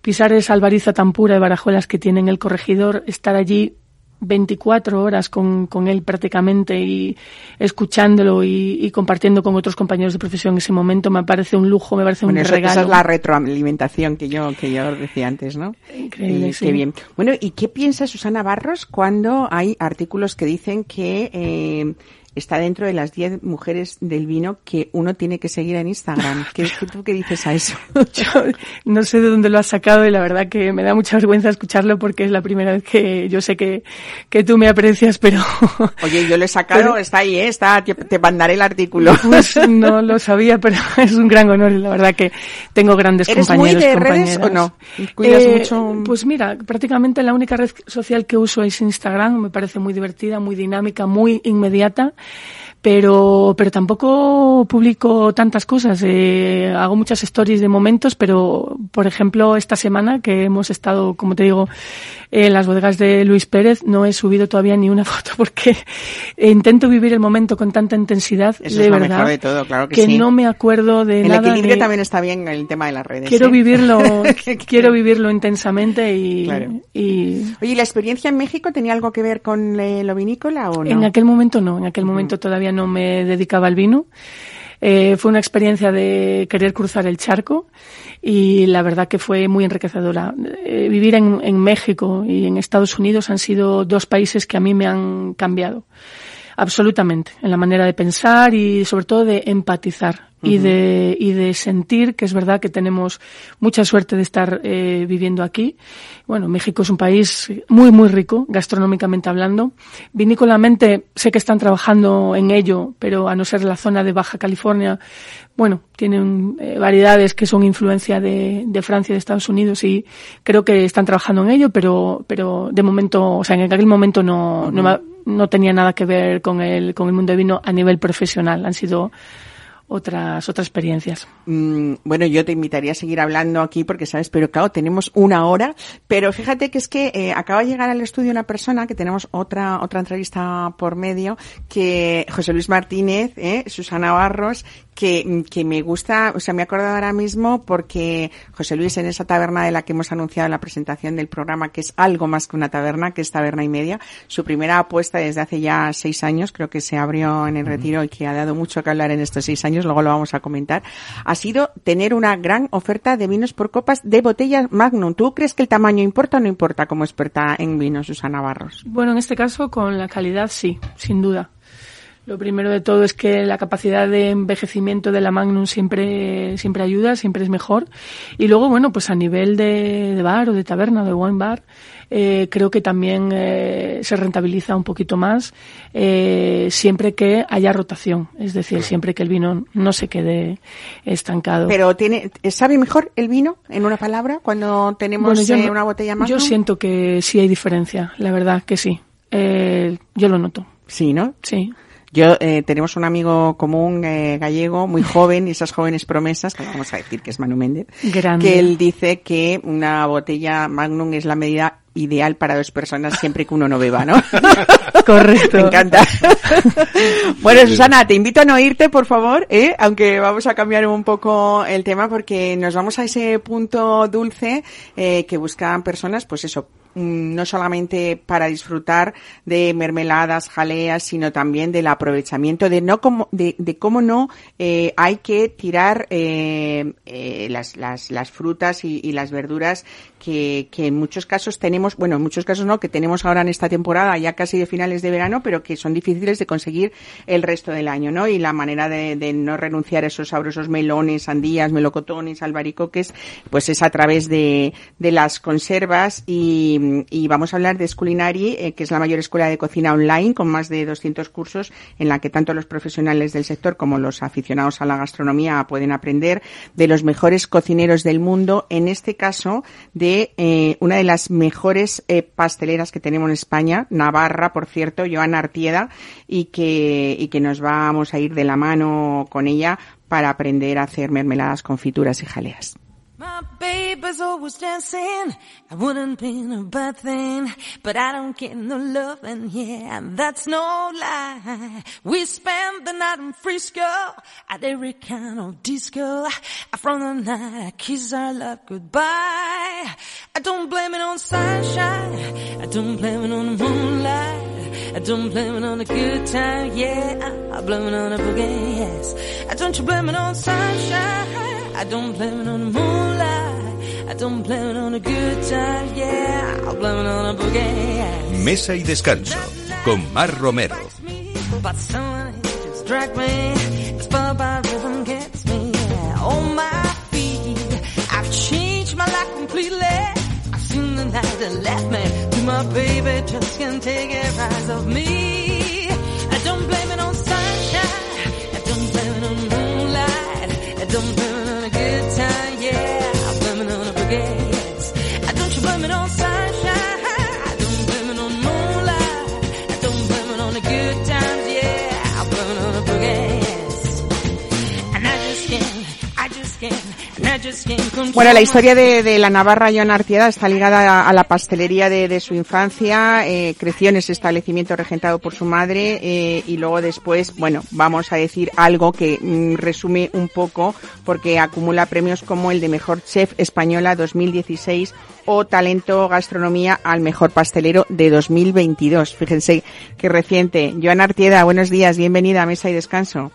Pisar esa albariza tan pura de barajuelas que tiene en el corregidor, estar allí 24 horas con, con él prácticamente y escuchándolo y, y, compartiendo con otros compañeros de profesión ese momento me parece un lujo, me parece bueno, un eso, regalo. Esa es la retroalimentación que yo, que yo decía antes, ¿no? Increíble, y, sí. Qué bien. Bueno, ¿y qué piensa Susana Barros cuando hay artículos que dicen que eh, está dentro de las 10 mujeres del vino que uno tiene que seguir en Instagram. (laughs) ¿Qué, ¿Tú qué dices a eso? (laughs) Yo no sé de dónde lo has sacado y la verdad que me da mucha vergüenza escucharlo porque es la primera vez que yo sé que, que tú me aprecias, pero... (laughs) Oye, yo lo he sacado, pero, está ahí, ¿eh? está, te, te, mandaré el artículo. Pues no lo sabía, pero es un gran honor y la verdad que tengo grandes ¿Eres compañeros, muy de redes o no? ¿Cuidas Eh, mucho? Pues mira, prácticamente la única red social que uso es Instagram, me parece muy divertida, muy dinámica, muy inmediata pero pero tampoco publico tantas cosas. Eh, hago muchas stories de momentos pero por ejemplo esta semana que hemos estado como te digo en las bodegas de Luis Pérez no he subido todavía ni una (laughs) foto porque intento vivir el momento con tanta intensidad Eso de es verdad mejor de todo, claro que, que sí. no me acuerdo de el nada equilibrio ni- también está bien el tema de las redes. quiero ¿eh? vivirlo (laughs) (laughs) quiero vivirlo intensamente y, Claro. y Oye, ¿y ¿la experiencia en México tenía algo que ver con eh, lo vinícola o no? En aquel momento no, en aquel momento todavía no me dedicaba al vino. Eh, fue una experiencia de querer cruzar el charco y la verdad que fue muy enriquecedora. Eh, vivir en, en México y en Estados Unidos han sido dos países que a mí me han cambiado absolutamente en la manera de pensar y sobre todo de empatizar y de y de sentir que es verdad que tenemos mucha suerte de estar eh, viviendo aquí. Bueno, México es un país muy muy rico gastronómicamente hablando. Vinícolamente sé que están trabajando en ello, pero a no ser la zona de Baja California, bueno, tienen eh, variedades que son influencia de, de Francia y de Estados Unidos y creo que están trabajando en ello, pero pero de momento, o sea, en aquel momento no no, no tenía nada que ver con el con el mundo del vino a nivel profesional. Han sido otras otras experiencias. Mm, bueno, yo te invitaría a seguir hablando aquí porque, ¿sabes? Pero claro, tenemos una hora. Pero fíjate que es que eh, acaba de llegar al estudio una persona que tenemos otra otra entrevista por medio, que José Luis Martínez, eh, Susana Barros, que, que me gusta, o sea, me he acordado ahora mismo porque José Luis en esa taberna de la que hemos anunciado en la presentación del programa, que es algo más que una taberna, que es taberna y media, su primera apuesta desde hace ya seis años, creo que se abrió en el retiro y que ha dado mucho que hablar en estos seis años, luego lo vamos a comentar, ha sido tener una gran oferta de vinos por copas de botellas Magnum. ¿Tú crees que el tamaño importa o no importa como experta en vinos, Susana Barros? Bueno, en este caso con la calidad sí, sin duda. Lo primero de todo es que la capacidad de envejecimiento de la Magnum siempre, siempre ayuda, siempre es mejor. Y luego, bueno, pues a nivel de, bar o de taberna, de wine bar, eh, creo que también eh, se rentabiliza un poquito más eh, siempre que haya rotación, es decir, siempre que el vino no se quede estancado. Pero tiene, ¿sabe mejor el vino, en una palabra, cuando tenemos una botella más? Yo siento que sí hay diferencia, la verdad que sí. yo lo noto. Sí, ¿no? Sí. Yo eh, tenemos un amigo común eh, gallego, muy joven, y esas jóvenes promesas, que vamos a decir que es Manu Méndez, que él dice que una botella Magnum es la medida ideal para dos personas siempre que uno no beba, ¿no? (laughs) Correcto. Me encanta. (laughs) bueno, Susana, te invito a no irte, por favor, ¿eh? aunque vamos a cambiar un poco el tema porque nos vamos a ese punto dulce eh, que buscan personas, pues eso, no solamente para disfrutar de mermeladas, jaleas, sino también del aprovechamiento de no como, de, de cómo no eh, hay que tirar eh, eh, las, las, las frutas y, y las verduras que, que, en muchos casos tenemos, bueno, en muchos casos no, que tenemos ahora en esta temporada, ya casi de finales de verano, pero que son difíciles de conseguir el resto del año, ¿no? Y la manera de, no renunciar a esos sabrosos melones, sandías, melocotones, albaricoques, pues es a través de, de las conservas y, y vamos a hablar de Sculinari, eh, que es la mayor escuela de cocina online con más de 200 cursos en la que tanto los profesionales del sector como los aficionados a la gastronomía pueden aprender de los mejores cocineros del mundo, en este caso de eh, una de las mejores eh, pasteleras que tenemos en España, Navarra, por cierto, Joana Artieda, y que, y que nos vamos a ir de la mano con ella para aprender a hacer mermeladas, confituras y jaleas. My baby's always dancing. I wouldn't be a bad thing, but I don't get no loving. Yeah, that's no lie. We spend the night in Frisco at every kind of disco. From the night I kiss our love goodbye. I don't blame it on sunshine. I don't blame it on the moonlight. I don't blame it on the good time. Yeah, I blame it on the boogie. Yes. I don't you blame it on sunshine. I don't blame it on the moonlight. Mesa y descanso con Mar Romero. But someone just drag me. The spell rhythm gets me on my feet. I've changed my life completely. I've seen the night that left me. To my baby just can't take it rise of me. Bueno, la historia de, la Navarra Joan Artieda está ligada a, la pastelería de, su infancia. Eh, creció en ese establecimiento regentado por su madre eh, y luego después, bueno, vamos a decir algo que mm, resume un poco porque acumula premios como el de Mejor Chef Española 2016 o Talento Gastronomía al Mejor Pastelero de 2022. Fíjense qué reciente. Joan Artieda, buenos días, bienvenida a Mesa y Descanso.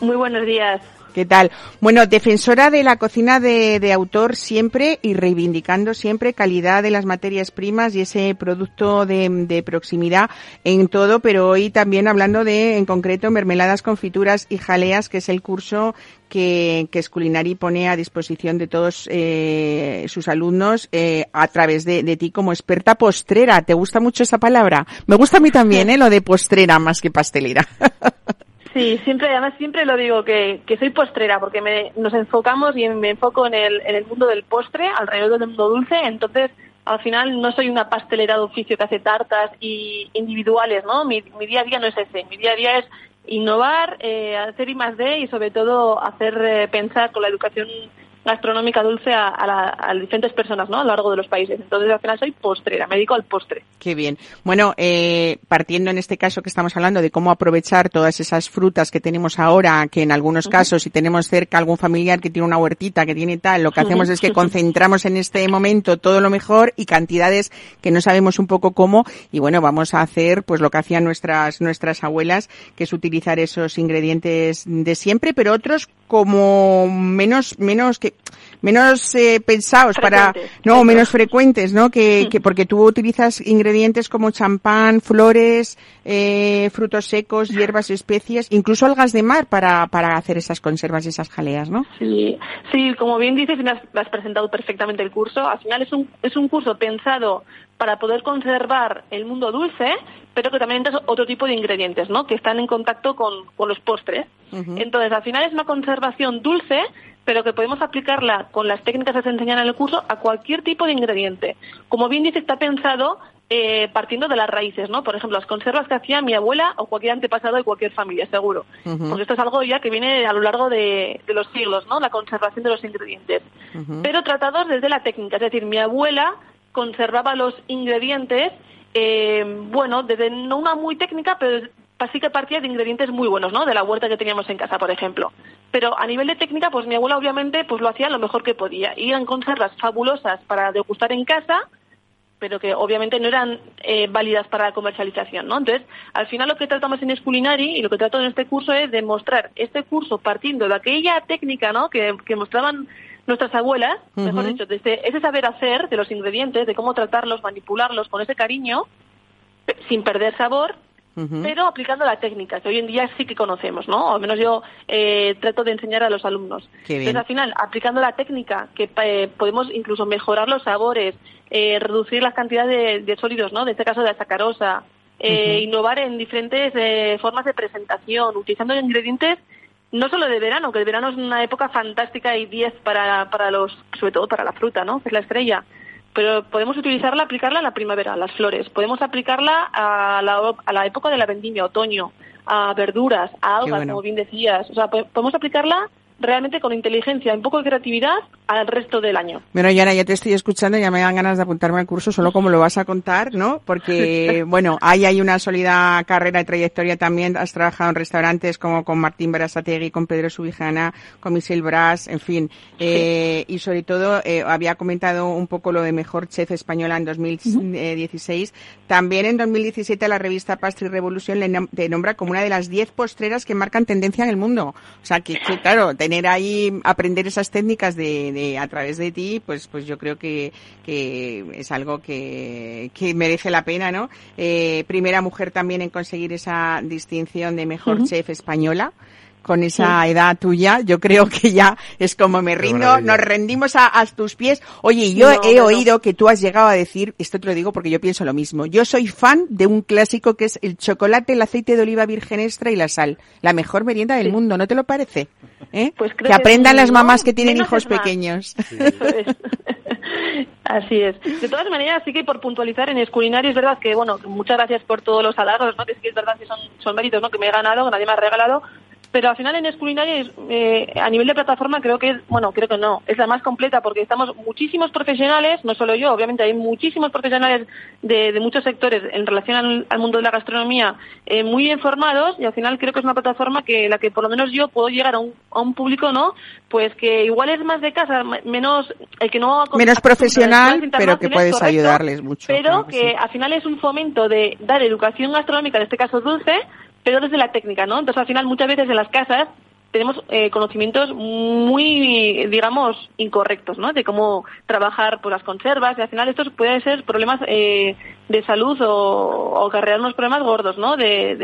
Muy buenos días. ¿Qué tal? Bueno, defensora de la cocina de, autor siempre y reivindicando siempre calidad de las materias primas y ese producto de, proximidad en todo, pero hoy también hablando de, en concreto, mermeladas, confituras y jaleas, que es el curso que, que Sculinari pone a disposición de todos eh, sus alumnos eh, a través de, de, ti como experta postrera. ¿Te gusta mucho esa palabra? Me gusta a mí también, (laughs) ¿eh? Lo de postrera más que pastelera. (laughs) Sí, siempre, además siempre lo digo que, que soy postrera porque me, nos enfocamos y me enfoco en el, en el mundo del postre, alrededor del mundo dulce, entonces al final no soy una pastelera de oficio que hace tartas y individuales, ¿no? Mi, día a día no es ese, mi día a día es innovar, eh, hacer I más D y sobre todo hacer eh, pensar con la educación gastronómica dulce a, a, diferentes personas ¿no? a lo largo de los países. Entonces, al final soy postrera, me dedico al postre. Qué bien. Bueno, eh, partiendo en este caso que estamos hablando de cómo aprovechar todas esas frutas que tenemos ahora, que en algunos casos, si tenemos cerca algún familiar que tiene una huertita, que tiene tal, lo que hacemos es que (laughs) concentramos en este momento todo lo mejor y cantidades que no sabemos un poco cómo. Y bueno, vamos a hacer pues lo que hacían nuestras, nuestras abuelas, que es utilizar esos ingredientes de siempre, pero otros como menos, menos que menos eh, pensados para, no, menos frecuentes, ¿no? Que, mm. (laughs) que porque tú utilizas ingredientes como champán, flores, eh, frutos secos, hierbas, especies, incluso algas de mar para, para hacer esas conservas y esas jaleas, ¿no? Sí, sí, como bien dices, has presentado perfectamente el curso. Al final es un, es un curso pensado para poder conservar el mundo dulce, pero que también entra otro tipo de ingredientes, ¿no? Que están en contacto con, con los postres. Entonces, al final es una conservación dulce, pero que podemos aplicarla con las técnicas que se enseñan en el curso a cualquier tipo de ingrediente. Como bien dice, está pensado eh, partiendo de las raíces, ¿no? Por ejemplo, las conservas que hacía mi abuela o cualquier antepasado de cualquier familia, seguro. Porque esto es algo ya que viene a lo largo de, los siglos, ¿no? La conservación de los ingredientes. Pero tratados desde la técnica, es decir, mi abuela conservaba los ingredientes, eh, bueno, desde no una muy técnica, pero sí que partía de ingredientes muy buenos, ¿no? De la huerta que teníamos en casa, por ejemplo. Pero a nivel de técnica, pues mi abuela obviamente pues lo hacía lo mejor que podía. Y eran conservas fabulosas para degustar en casa, pero que obviamente no eran eh, válidas para la comercialización, ¿no? Entonces, al final lo que tratamos en Esculinari y lo que trato en este curso es demostrar este curso partiendo de aquella técnica, ¿no? Que, que mostraban nuestras abuelas, mejor dicho, desde ese saber hacer de los ingredientes, de cómo tratarlos, manipularlos con ese cariño, sin perder sabor, pero aplicando la técnica, que hoy en día sí que conocemos, ¿no? O al menos yo eh, trato de enseñar a los alumnos. Entonces, al final, aplicando la técnica, que eh, podemos incluso mejorar los sabores, eh, reducir las cantidades de, sólidos, ¿no? De este caso de la sacarosa, innovar en diferentes formas de presentación, utilizando ingredientes no solo de verano, que el verano es una época fantástica y 10 para, para los, sobre todo para la fruta, ¿no? Que es la estrella. Pero podemos utilizarla, aplicarla en la primavera, a las flores. Podemos aplicarla a la, a la época de la vendimia, otoño, a verduras, a algas, como bien decías. O sea, podemos aplicarla realmente con inteligencia, un poco de creatividad al resto del año. Bueno, Yana, ya te estoy escuchando, ya me dan ganas de apuntarme al curso solo como lo vas a contar, ¿no? Porque, (laughs) bueno, ahí hay una sólida carrera y trayectoria también. Has trabajado en restaurantes como con Martín Berasategui, con Pedro Subijana, con Michelle Brás, en fin. Eh, y sobre todo, eh, había comentado un poco lo de Mejor Chef Española en 2016. También en 2017 la revista Pastry Revolution le te nombra como una de las 10 postreras que marcan tendencia en el mundo. O sea, que, que claro, tener ahí, aprender esas técnicas de, a través de ti, pues, pues yo creo que, que es algo que, que merece la pena, ¿no? Eh, primera mujer también en conseguir esa distinción de mejor chef española con esa edad tuya, yo creo que ya es como me rindo, nos rendimos a, tus pies. Oye, yo he oído que tú has llegado a decir, esto te lo digo porque yo pienso lo mismo, yo soy fan de un clásico que es el chocolate, el aceite de oliva virgen extra y la sal, la mejor merienda del mundo, ¿no te lo parece? ¿Eh? Pues que aprendan las mamás que tienen hijos pequeños. (laughs) (laughs) Así es. De todas maneras, sí que por puntualizar en Esculinario es verdad que, bueno, muchas gracias por todos los halagos, ¿no? Que es, que es verdad que son, son méritos, ¿no? Que me he ganado, que nadie me ha regalado, pero al final en Esculinaria eh, a nivel de plataforma creo que es, bueno, creo que no, es la más completa porque estamos muchísimos profesionales, no solo yo, obviamente hay muchísimos profesionales de, de muchos sectores en relación al, mundo de la gastronomía eh, muy bien formados y al final creo que es una plataforma que la que por lo menos yo puedo llegar a un, a un público, ¿no? Pues que igual es más de casa, menos, el que no... Menos profesional, pero que puedes ayudarles mucho. Pero que al final es un fomento de dar educación gastronómica, en este caso dulce, pero desde la técnica, ¿no? Entonces, al final, muchas veces en las casas tenemos eh, conocimientos muy, digamos, incorrectos, ¿no? De cómo trabajar por las conservas y al final estos pueden ser problemas eh, de salud o, o acarrear unos problemas gordos, ¿no? De,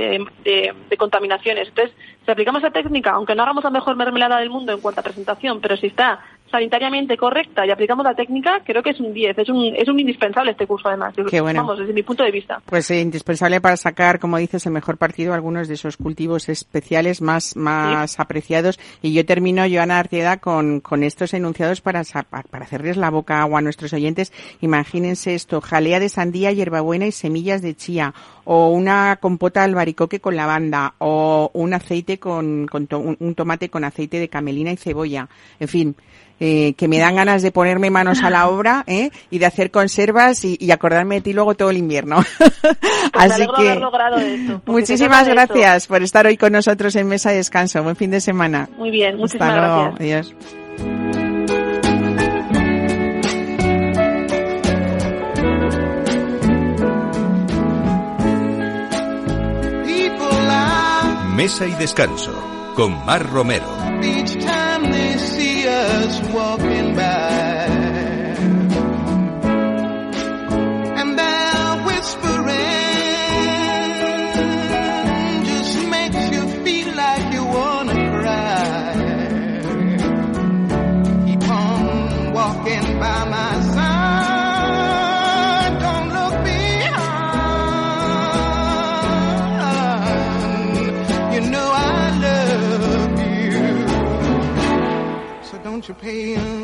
de, contaminaciones. Entonces, si aplicamos la técnica, aunque no hagamos la mejor mermelada del mundo en cuanto a presentación, pero si está sanitariamente correcta y aplicamos la técnica, creo que es un 10, es un, es un indispensable este curso además, Qué bueno. vamos, desde mi punto de vista. Pues eh, indispensable para sacar, como dices, el mejor partido algunos de esos cultivos especiales más, más apreciados. Y yo termino, Joana Artieda, con, con estos enunciados para, para hacerles la boca agua a nuestros oyentes. Imagínense esto, jalea de sandía, hierbabuena y semillas de chía, o una compota albaricoque con lavanda, o un aceite con, con un tomate con aceite de camelina y cebolla. En fin, eh, que me dan ganas de ponerme manos a la (laughs) obra ¿eh? y de hacer conservas y, acordarme de ti luego todo el invierno. (laughs) Pues Así que muchísimas gracias por estar hoy con nosotros en Mesa de Descanso. Buen fin de semana. Muy bien, muchísimas gracias. Adiós. Mesa y Descanso con Mar Romero. Just walking So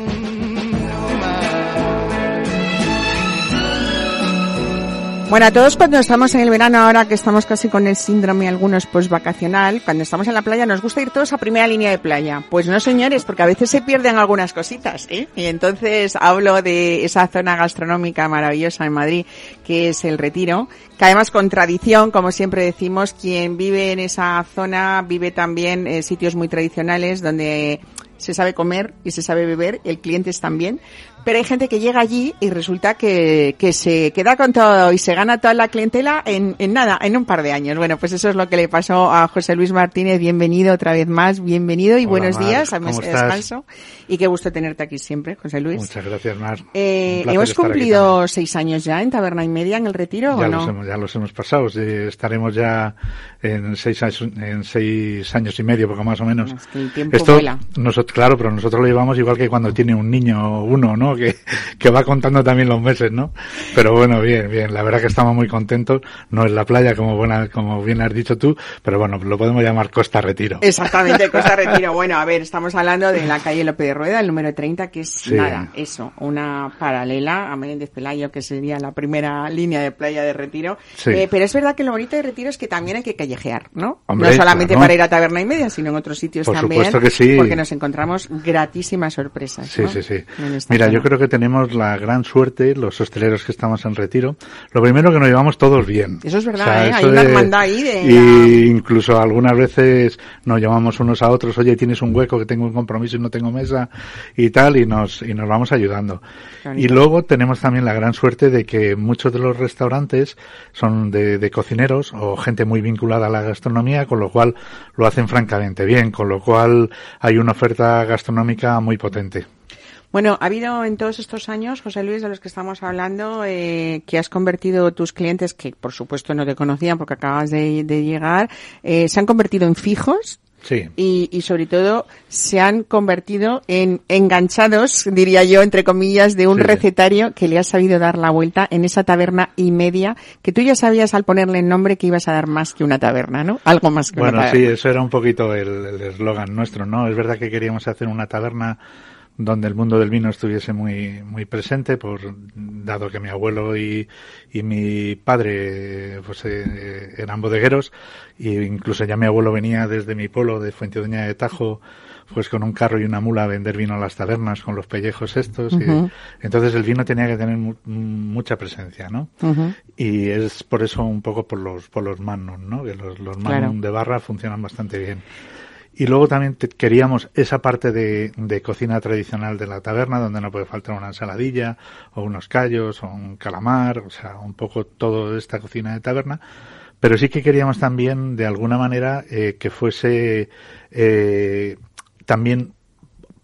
Bueno, a todos cuando estamos en el verano, ahora que estamos casi con el síndrome algunos post-vacacional, cuando estamos en la playa nos gusta ir todos a primera línea de playa. Pues no, señores, porque a veces se pierden algunas cositas, ¿eh? Y entonces hablo de esa zona gastronómica maravillosa en Madrid, que es el Retiro, que además con tradición, como siempre decimos, quien vive en esa zona vive también en sitios muy tradicionales donde se sabe comer y se sabe beber, el cliente también, pero hay gente que llega allí y resulta que, que se queda con todo y se gana toda la clientela en, en nada, en un par de años. Bueno, pues eso es lo que le pasó a José Luis Martínez. Bienvenido otra vez más, bienvenido y Hola, buenos Mar, días a ¿cómo Mesa de? Descanso. Y qué gusto tenerte aquí siempre, José Luis. Muchas gracias, Mar. Eh, ¿Hemos cumplido seis años ya en Taberna y Media en el retiro Ya o los, no? hemos, ya los hemos pasado. Estaremos ya en seis, años- en seis años y medio, poco más o menos. Es que el tiempo Esto, vuela. nosotros, claro, pero nosotros lo llevamos igual que cuando tiene un niño uno, ¿no? Que, que va contando también los meses, ¿no? Pero bueno, bien, bien. La verdad que estamos muy contentos. No es la playa, como buena, como bien has dicho tú, pero bueno, lo podemos llamar Costa Retiro. Exactamente, Costa (laughs) Retiro. Bueno, a ver, estamos hablando de la calle López de Rueda, el número 30, que es Sí. nada, eso, una paralela a Menéndez Pelayo, que sería la primera línea de playa de Retiro. Sí. Eh, pero es verdad que lo bonito de Retiro es que también hay que callejear, ¿no? Hombre, no solamente para ir a taberna y media, sino en otros sitios Por también. supuesto que sí. Porque nos encontramos gratísimas sorpresas. Sí, ¿no? sí, sí. Mira, zona. Yo creo que tenemos la gran suerte, los hosteleros que estamos en retiro. Lo primero que nos llevamos todos bien. Eso es verdad, ¿eh? Hay una hermandad ahí de Y incluso algunas veces nos llamamos unos a otros, oye, tienes un hueco que tengo un compromiso y no tengo mesa y tal, y nos, y nos vamos ayudando. Y luego tenemos también la gran suerte de que muchos de los restaurantes son de, de cocineros o gente muy vinculada a la gastronomía, con lo cual lo hacen francamente bien, con lo cual hay una oferta gastronómica muy potente. Bueno, ha habido en todos estos años, José Luis, de los que estamos hablando, eh, que has convertido tus clientes, que por supuesto no te conocían porque acabas de, de llegar, eh, se han convertido en fijos Sí. y, y sobre todo se han convertido en enganchados, diría yo, entre comillas, de un Sí. recetario que le ha sabido dar la vuelta en esa taberna y media, que tú ya sabías al ponerle el nombre que ibas a dar más que una taberna, ¿no? Algo más que Bueno, una sí, taberna. eso era un poquito el eslogan nuestro, ¿no? Es verdad que queríamos hacer una taberna donde el mundo del vino estuviese muy muy presente, por dado que mi abuelo y, y mi padre pues eh, eran bodegueros y incluso ya mi abuelo venía desde mi pueblo de Fuentidoña de Tajo pues con un carro y una mula a vender vino a las tabernas con los pellejos estos y- entonces el vino tenía que tener mu- mucha presencia, ¿no? Y es por eso un poco por los, por los magnum, ¿no? Que los, los Claro. de barra funcionan bastante bien. Y luego también queríamos esa parte de, de cocina tradicional de la taberna, donde no puede faltar una ensaladilla, o unos callos, o un calamar, o sea, un poco todo esta cocina de taberna. Pero sí que queríamos también, de alguna manera, eh, que fuese eh, también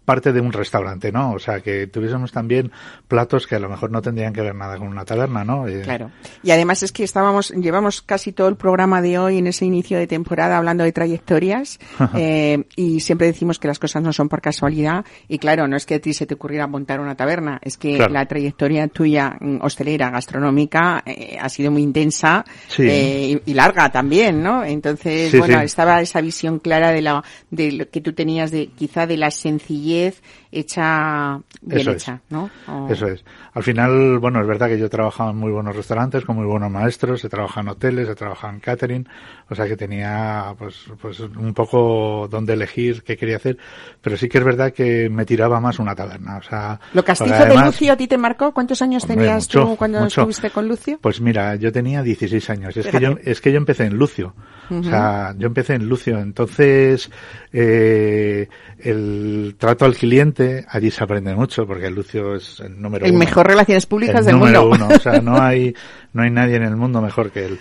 parte de un restaurante, ¿no? O sea, que tuviésemos también platos que a lo mejor no tendrían que ver nada con una taberna, ¿no? Eh, Claro. Y además es que estábamos, llevamos casi todo el programa de hoy en ese inicio de temporada hablando de trayectorias (laughs) eh, y siempre decimos que las cosas no son por casualidad y claro, no es que a ti se te ocurriera montar una taberna, es que Claro. la trayectoria tuya mm, hostelera, gastronómica, eh, ha sido muy intensa Sí. eh, y, y larga también, ¿no? Entonces, Sí, bueno, sí. estaba esa visión clara de la de lo que tú tenías de quizá de la sencillez give hecha bien Eso es. hecha, ¿no? O- Eso es. Al final, bueno, es verdad que yo he trabajado en muy buenos restaurantes, con muy buenos maestros, he trabajado en hoteles, he trabajado en catering, o sea que tenía pues, pues un poco donde elegir qué quería hacer, pero sí que es verdad que me tiraba más una taberna, o sea... ¿Lo castizo porque de además- Lucio a ti te marcó? ¿Cuántos años Hombre, tenías mucho, tú cuando mucho. estuviste con Lucio? Pues mira, yo tenía 16 años. Es que yo, es que yo empecé en Lucio. O sea, yo empecé en Lucio. Entonces, eh, el trato al cliente, allí se aprende mucho, porque Lucio es el número El uno. mejor relaciones públicas el del número mundo. uno. O sea, no (laughs) hay, no hay nadie en el mundo mejor que él.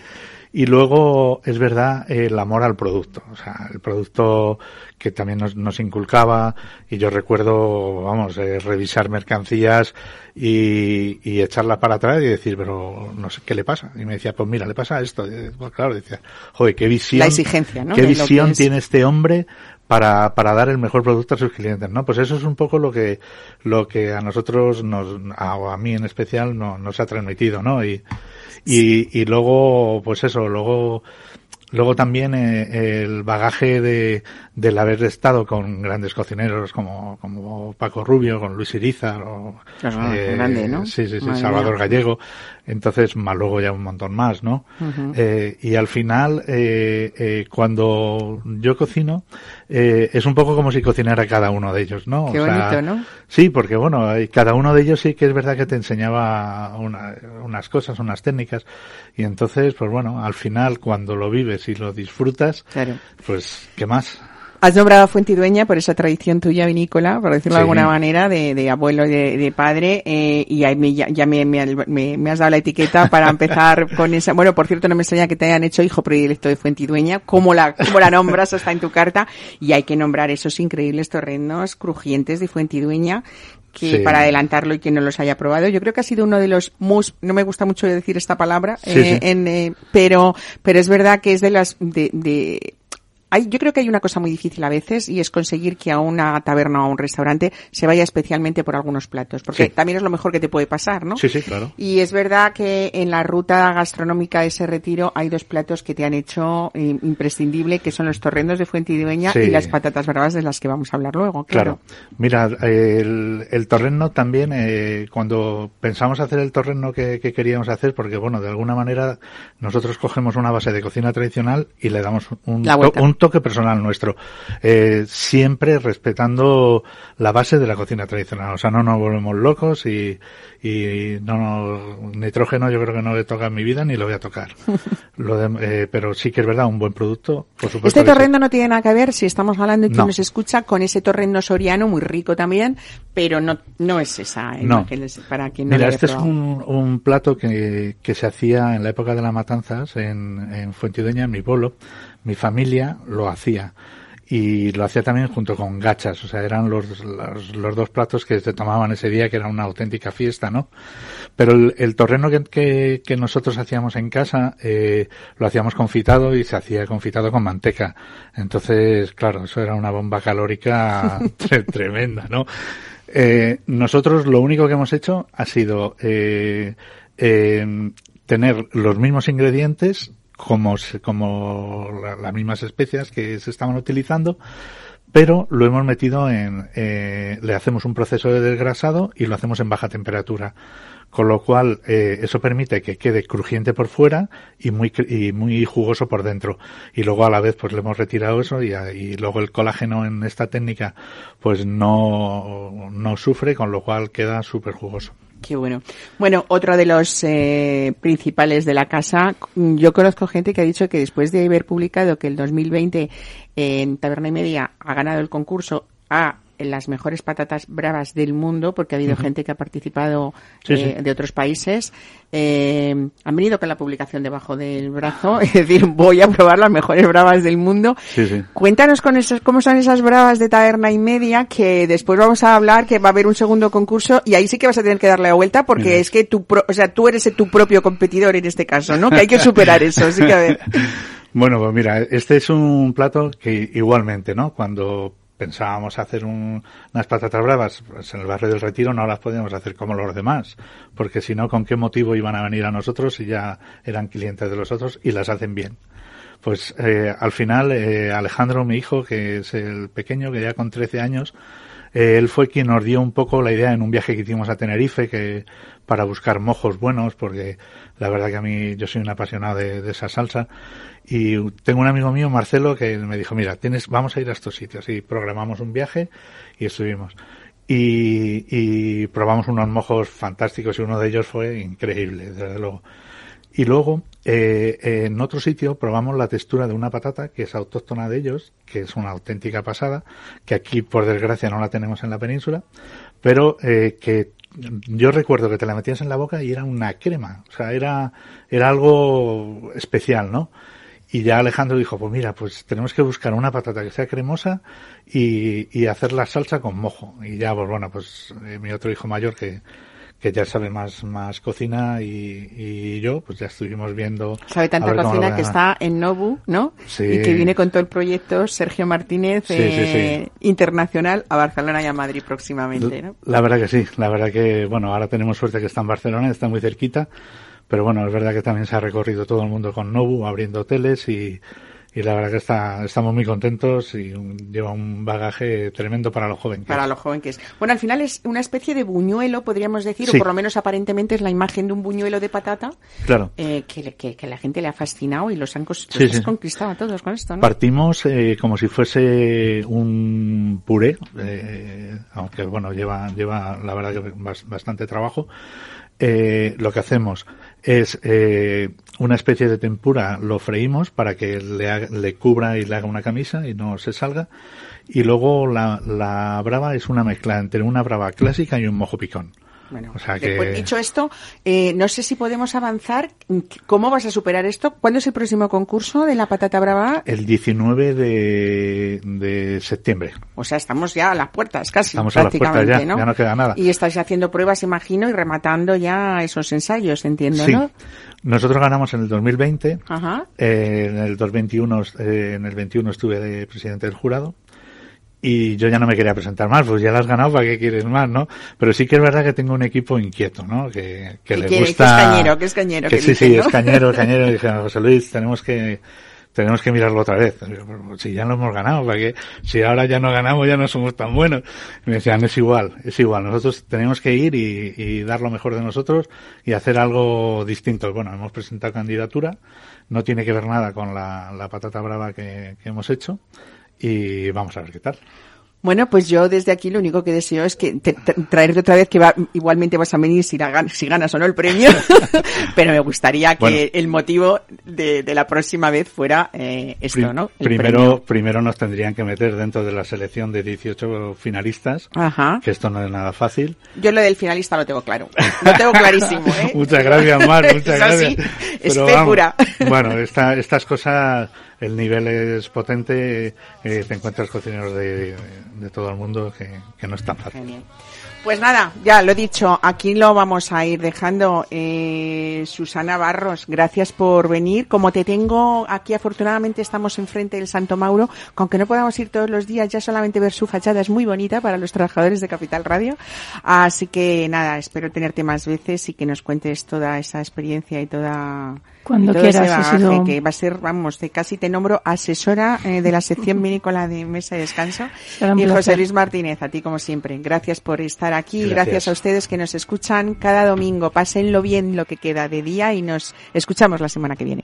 Y luego, es verdad, el amor al producto. O sea, el producto que también nos, nos inculcaba. Y yo recuerdo, vamos, eh, revisar mercancías y, y echarla para atrás y decir, pero no sé qué le pasa. Y me decía, pues mira, le pasa esto. Y, pues claro, decía, joder, qué visión. La exigencia, ¿no? Qué De visión tiene este hombre para, para dar el mejor producto a sus clientes, ¿no? Pues eso es un poco lo que, lo que a nosotros nos, a, a mí en especial, no, nos ha transmitido, ¿no? Y, y, y luego, pues eso, luego, luego también eh, el bagaje de, del haber estado con grandes cocineros como, como Paco Rubio, con Luis Irizar, o, Claro, grande, ¿no? Sí, sí, sí, Salvador mía. Gallego. Entonces, más luego ya un montón más, ¿no? Eh, y al final, eh, eh, cuando yo cocino, eh, es un poco como si cocinara cada uno de ellos, ¿no? Qué bonito, ¿no? Sí, porque bueno, eh, cada uno de ellos sí que es verdad que te enseñaba una- unas cosas, unas técnicas. Y entonces, pues bueno, al final, cuando lo vives y lo disfrutas, Claro. pues, ¿qué más? Has nombrado a Fuentidueña por esa tradición tuya vinícola, por decirlo de alguna manera, de, de abuelo y de, de padre, eh, y ahí me- ya, ya me, me- me- has dado la etiqueta para empezar (laughs) con esa. Bueno, por cierto, no me extraña que te hayan hecho hijo predilecto de Fuentidueña. ¿Cómo la, cómo la nombras? Está en tu carta. Y hay que nombrar esos increíbles torrendos crujientes de Fuentidueña que Sí. para adelantarlo y quien no los haya probado, yo creo que ha sido uno de los mus, no me gusta mucho decir esta palabra, Sí, eh, sí. en, eh, pero, pero es verdad que es de las, de, de, hay, yo creo que hay una cosa muy difícil a veces y es conseguir que a una taberna o a un restaurante se vaya especialmente por algunos platos, porque Sí. también es lo mejor que te puede pasar, ¿no? Sí, sí, claro. Y es verdad que en la ruta gastronómica de ese retiro hay dos platos que te han hecho eh, imprescindible, que son los torrendos de Fuentidueña Sí. y las patatas bravas de las que vamos a hablar luego, claro. Claro. Mira, el, el torreno también, eh, cuando pensamos hacer el torreno que, que queríamos hacer, porque bueno, de alguna manera nosotros cogemos una base de cocina tradicional y le damos un, un toque personal nuestro, eh, siempre respetando la base de la cocina tradicional. O sea, no nos volvemos locos y, y no, no- nitrógeno yo creo que no le toca en mi vida ni lo voy a tocar. (laughs) Lo de- eh, pero sí que es verdad, un buen producto, por supuesto. Este torrendo no tiene nada que ver, si estamos hablando y quien No. nos escucha, con ese torrendo soriano muy rico también, pero no, no es esa No. imagen, es para quien no Mira, este es un, un plato que, que se hacía en la época de las matanzas en, en Fuentidueña, en mi pueblo. Mi familia lo hacía. Y lo hacía también junto con gachas. O sea, eran los, los, los dos platos que se tomaban ese día, que era una auténtica fiesta, ¿no? Pero el, el torreno que, que, que nosotros hacíamos en casa, eh, lo hacíamos confitado y se hacía confitado con manteca. Entonces, claro, eso era una bomba calórica (laughs) tre- tremenda, ¿no? Eh, nosotros lo único que hemos hecho ha sido eh, eh, tener los mismos ingredientes como, como la- las mismas especias que se estaban utilizando, pero lo hemos metido en, eh, le hacemos un proceso de desgrasado y lo hacemos en baja temperatura. Con lo cual, eh, eso permite que quede crujiente por fuera y muy, y muy jugoso por dentro. Y luego a la vez, pues le hemos retirado eso y, y luego el colágeno en esta técnica, pues no, no sufre, con lo cual queda súper jugoso. Qué bueno. Bueno, otro de los eh, principales de la casa, yo conozco gente que ha dicho que después de haber publicado que el 2020 en Taberna y Media ha ganado el concurso a las mejores patatas bravas del mundo, porque ha habido Ujú. gente que ha participado Sí, eh, sí. de otros países, eh, han venido con la publicación debajo del brazo, (laughs) es decir, voy a probar las mejores bravas del mundo. Sí. Cuéntanos con esas, cómo son esas bravas de taberna y media, que después vamos a hablar, que va a haber un segundo concurso y ahí sí que vas a tener que darle la vuelta porque es que tu, pro- o sea, tú eres tu propio competidor en este caso, ¿no? Que hay que superar eso, así que a ver. (laughs) Bueno, pues mira, este es un plato que igualmente, ¿no? Cuando pensábamos hacer un- unas patatas bravas, pues en el barrio del Retiro no las podíamos hacer como los demás, porque si no, ¿con qué motivo iban a venir a nosotros si ya eran clientes de los otros y las hacen bien? Pues eh, al final, eh, Alejandro, mi hijo, que es el pequeño, que ya con 13 años, eh, él fue quien nos dio un poco la idea en un viaje que hicimos a Tenerife, que para buscar mojos buenos, porque la verdad que a mí yo soy un apasionado de, de esa salsa. Y tengo un amigo mío, Marcelo, que me dijo, mira, tienes, vamos a ir a estos sitios. Y programamos un viaje y estuvimos. Y, y probamos unos mojos fantásticos y uno de ellos fue increíble, desde luego. Y luego, eh, en otro sitio probamos la textura de una patata que es autóctona de ellos, que es una auténtica pasada, que aquí por desgracia no la tenemos en la península, pero eh, que yo recuerdo que te la metías en la boca y era una crema, o sea, era, era algo especial, ¿no? Y ya Alejandro dijo, pues mira, pues tenemos que buscar una patata que sea cremosa y, y hacer la salsa con mojo. Y ya, pues bueno, pues eh, mi otro hijo mayor que, que ya sabe más, más cocina y, y yo, pues ya estuvimos viendo. Sabe tanta cocina que está en Nobu, ¿no? Sí. Y que viene con todo el proyecto Sergio Martínez Sí, sí, eh, internacional a Barcelona y a Madrid próximamente, ¿no? La verdad que sí, la verdad que, bueno, ahora tenemos suerte que está en Barcelona, está muy cerquita, pero bueno, es verdad que también se ha recorrido todo el mundo con Nobu, abriendo hoteles y, y la verdad que está, estamos muy contentos y un- lleva un bagaje tremendo para los jóvenes. Para lo joven que es. Bueno, al final es una especie de buñuelo, podríamos decir, Sí. o por lo menos aparentemente es la imagen de un buñuelo de patata Claro. eh, que, que, que la gente le ha fascinado y los han, Sí, sí. conquistado a todos con esto, ¿no? Partimos eh, como si fuese un puré, eh, aunque bueno, lleva, lleva la verdad que bas- bastante trabajo. Eh, lo que hacemos es eh, una especie de tempura, lo freímos para que le, haga- le cubra y le haga una camisa y no se salga. Y luego la, la brava es una mezcla entre una brava clásica y un mojo picón. Bueno, O sea que- después, dicho esto, eh, no sé si podemos avanzar. ¿Cómo vas a superar esto? ¿Cuándo es el próximo concurso de la patata brava? El 19 de, de septiembre. O sea, estamos ya a las puertas, casi, Estamos a las puertas prácticamente, ya, ¿no? ya no queda nada. Y estáis haciendo pruebas, imagino, y rematando ya esos ensayos, entiendo, Sí. ¿no? Nosotros ganamos en el 2020. Ajá. Eh, en el 2021, eh, en el 21 estuve de presidente del jurado. Y yo ya no me quería presentar más, pues ya lo has ganado, ¿para qué quieres más, no? Pero sí que es verdad que tengo un equipo inquieto, ¿no? Que, que Que le quiere- que gusta... es cañero, que es cañero, que sí, dicen, sí, ¿no? es cañero, cañero. (laughs) Y dije, José Luis, tenemos que, tenemos que mirarlo otra vez. Digo, "Pero Si ya lo hemos ganado, ¿para qué? Si ahora ya no ganamos, ya no somos tan buenos. Y me decían, es igual, es igual. Nosotros tenemos que ir y, y dar lo mejor de nosotros y hacer algo distinto. Bueno, hemos presentado candidatura. No tiene que ver nada con la, la patata brava que, que hemos hecho. Y vamos a ver qué tal. Bueno, pues yo desde aquí lo único que deseo es que te- te- traerte otra vez que va- igualmente vas a venir si, la gan- si ganas o no el premio, (laughs) pero me gustaría que Bueno. el motivo de, de la próxima vez fuera eh, esto, Prim- ¿no? El primero, premio. primero nos tendrían que meter dentro de la selección de 18 finalistas, Ajá. que esto no es nada fácil. Yo lo del finalista lo tengo claro. Lo tengo clarísimo, ¿eh? (laughs) Muchas gracias, Mar, (laughs) muchas gracias. Pero vamos, pura. Bueno, esta- estas cosas, el nivel es potente, eh, te encuentras cocineros de, de todo el mundo que, que no es tan fácil. Pues nada, ya lo he dicho, aquí lo vamos a ir dejando. Eh, Susana Barros, gracias por venir. Como te tengo aquí, afortunadamente estamos enfrente del Santo Mauro, aunque no podamos ir todos los días, ya solamente ver su fachada es muy bonita para los trabajadores de Capital Radio. Así que nada, espero tenerte más veces y que nos cuentes toda esa experiencia y toda Cuando y todo ese quieras, ha bagaje sido- que va a ser, vamos, te casi te nombro asesora eh, de la sección vinícola de Mesa y Descanso. (laughs) Y José. Luis Martínez, a ti como siempre. Gracias por estar aquí. Gracias. Gracias. a ustedes que nos escuchan cada domingo. Pásenlo bien lo que queda de día y nos escuchamos la semana que viene.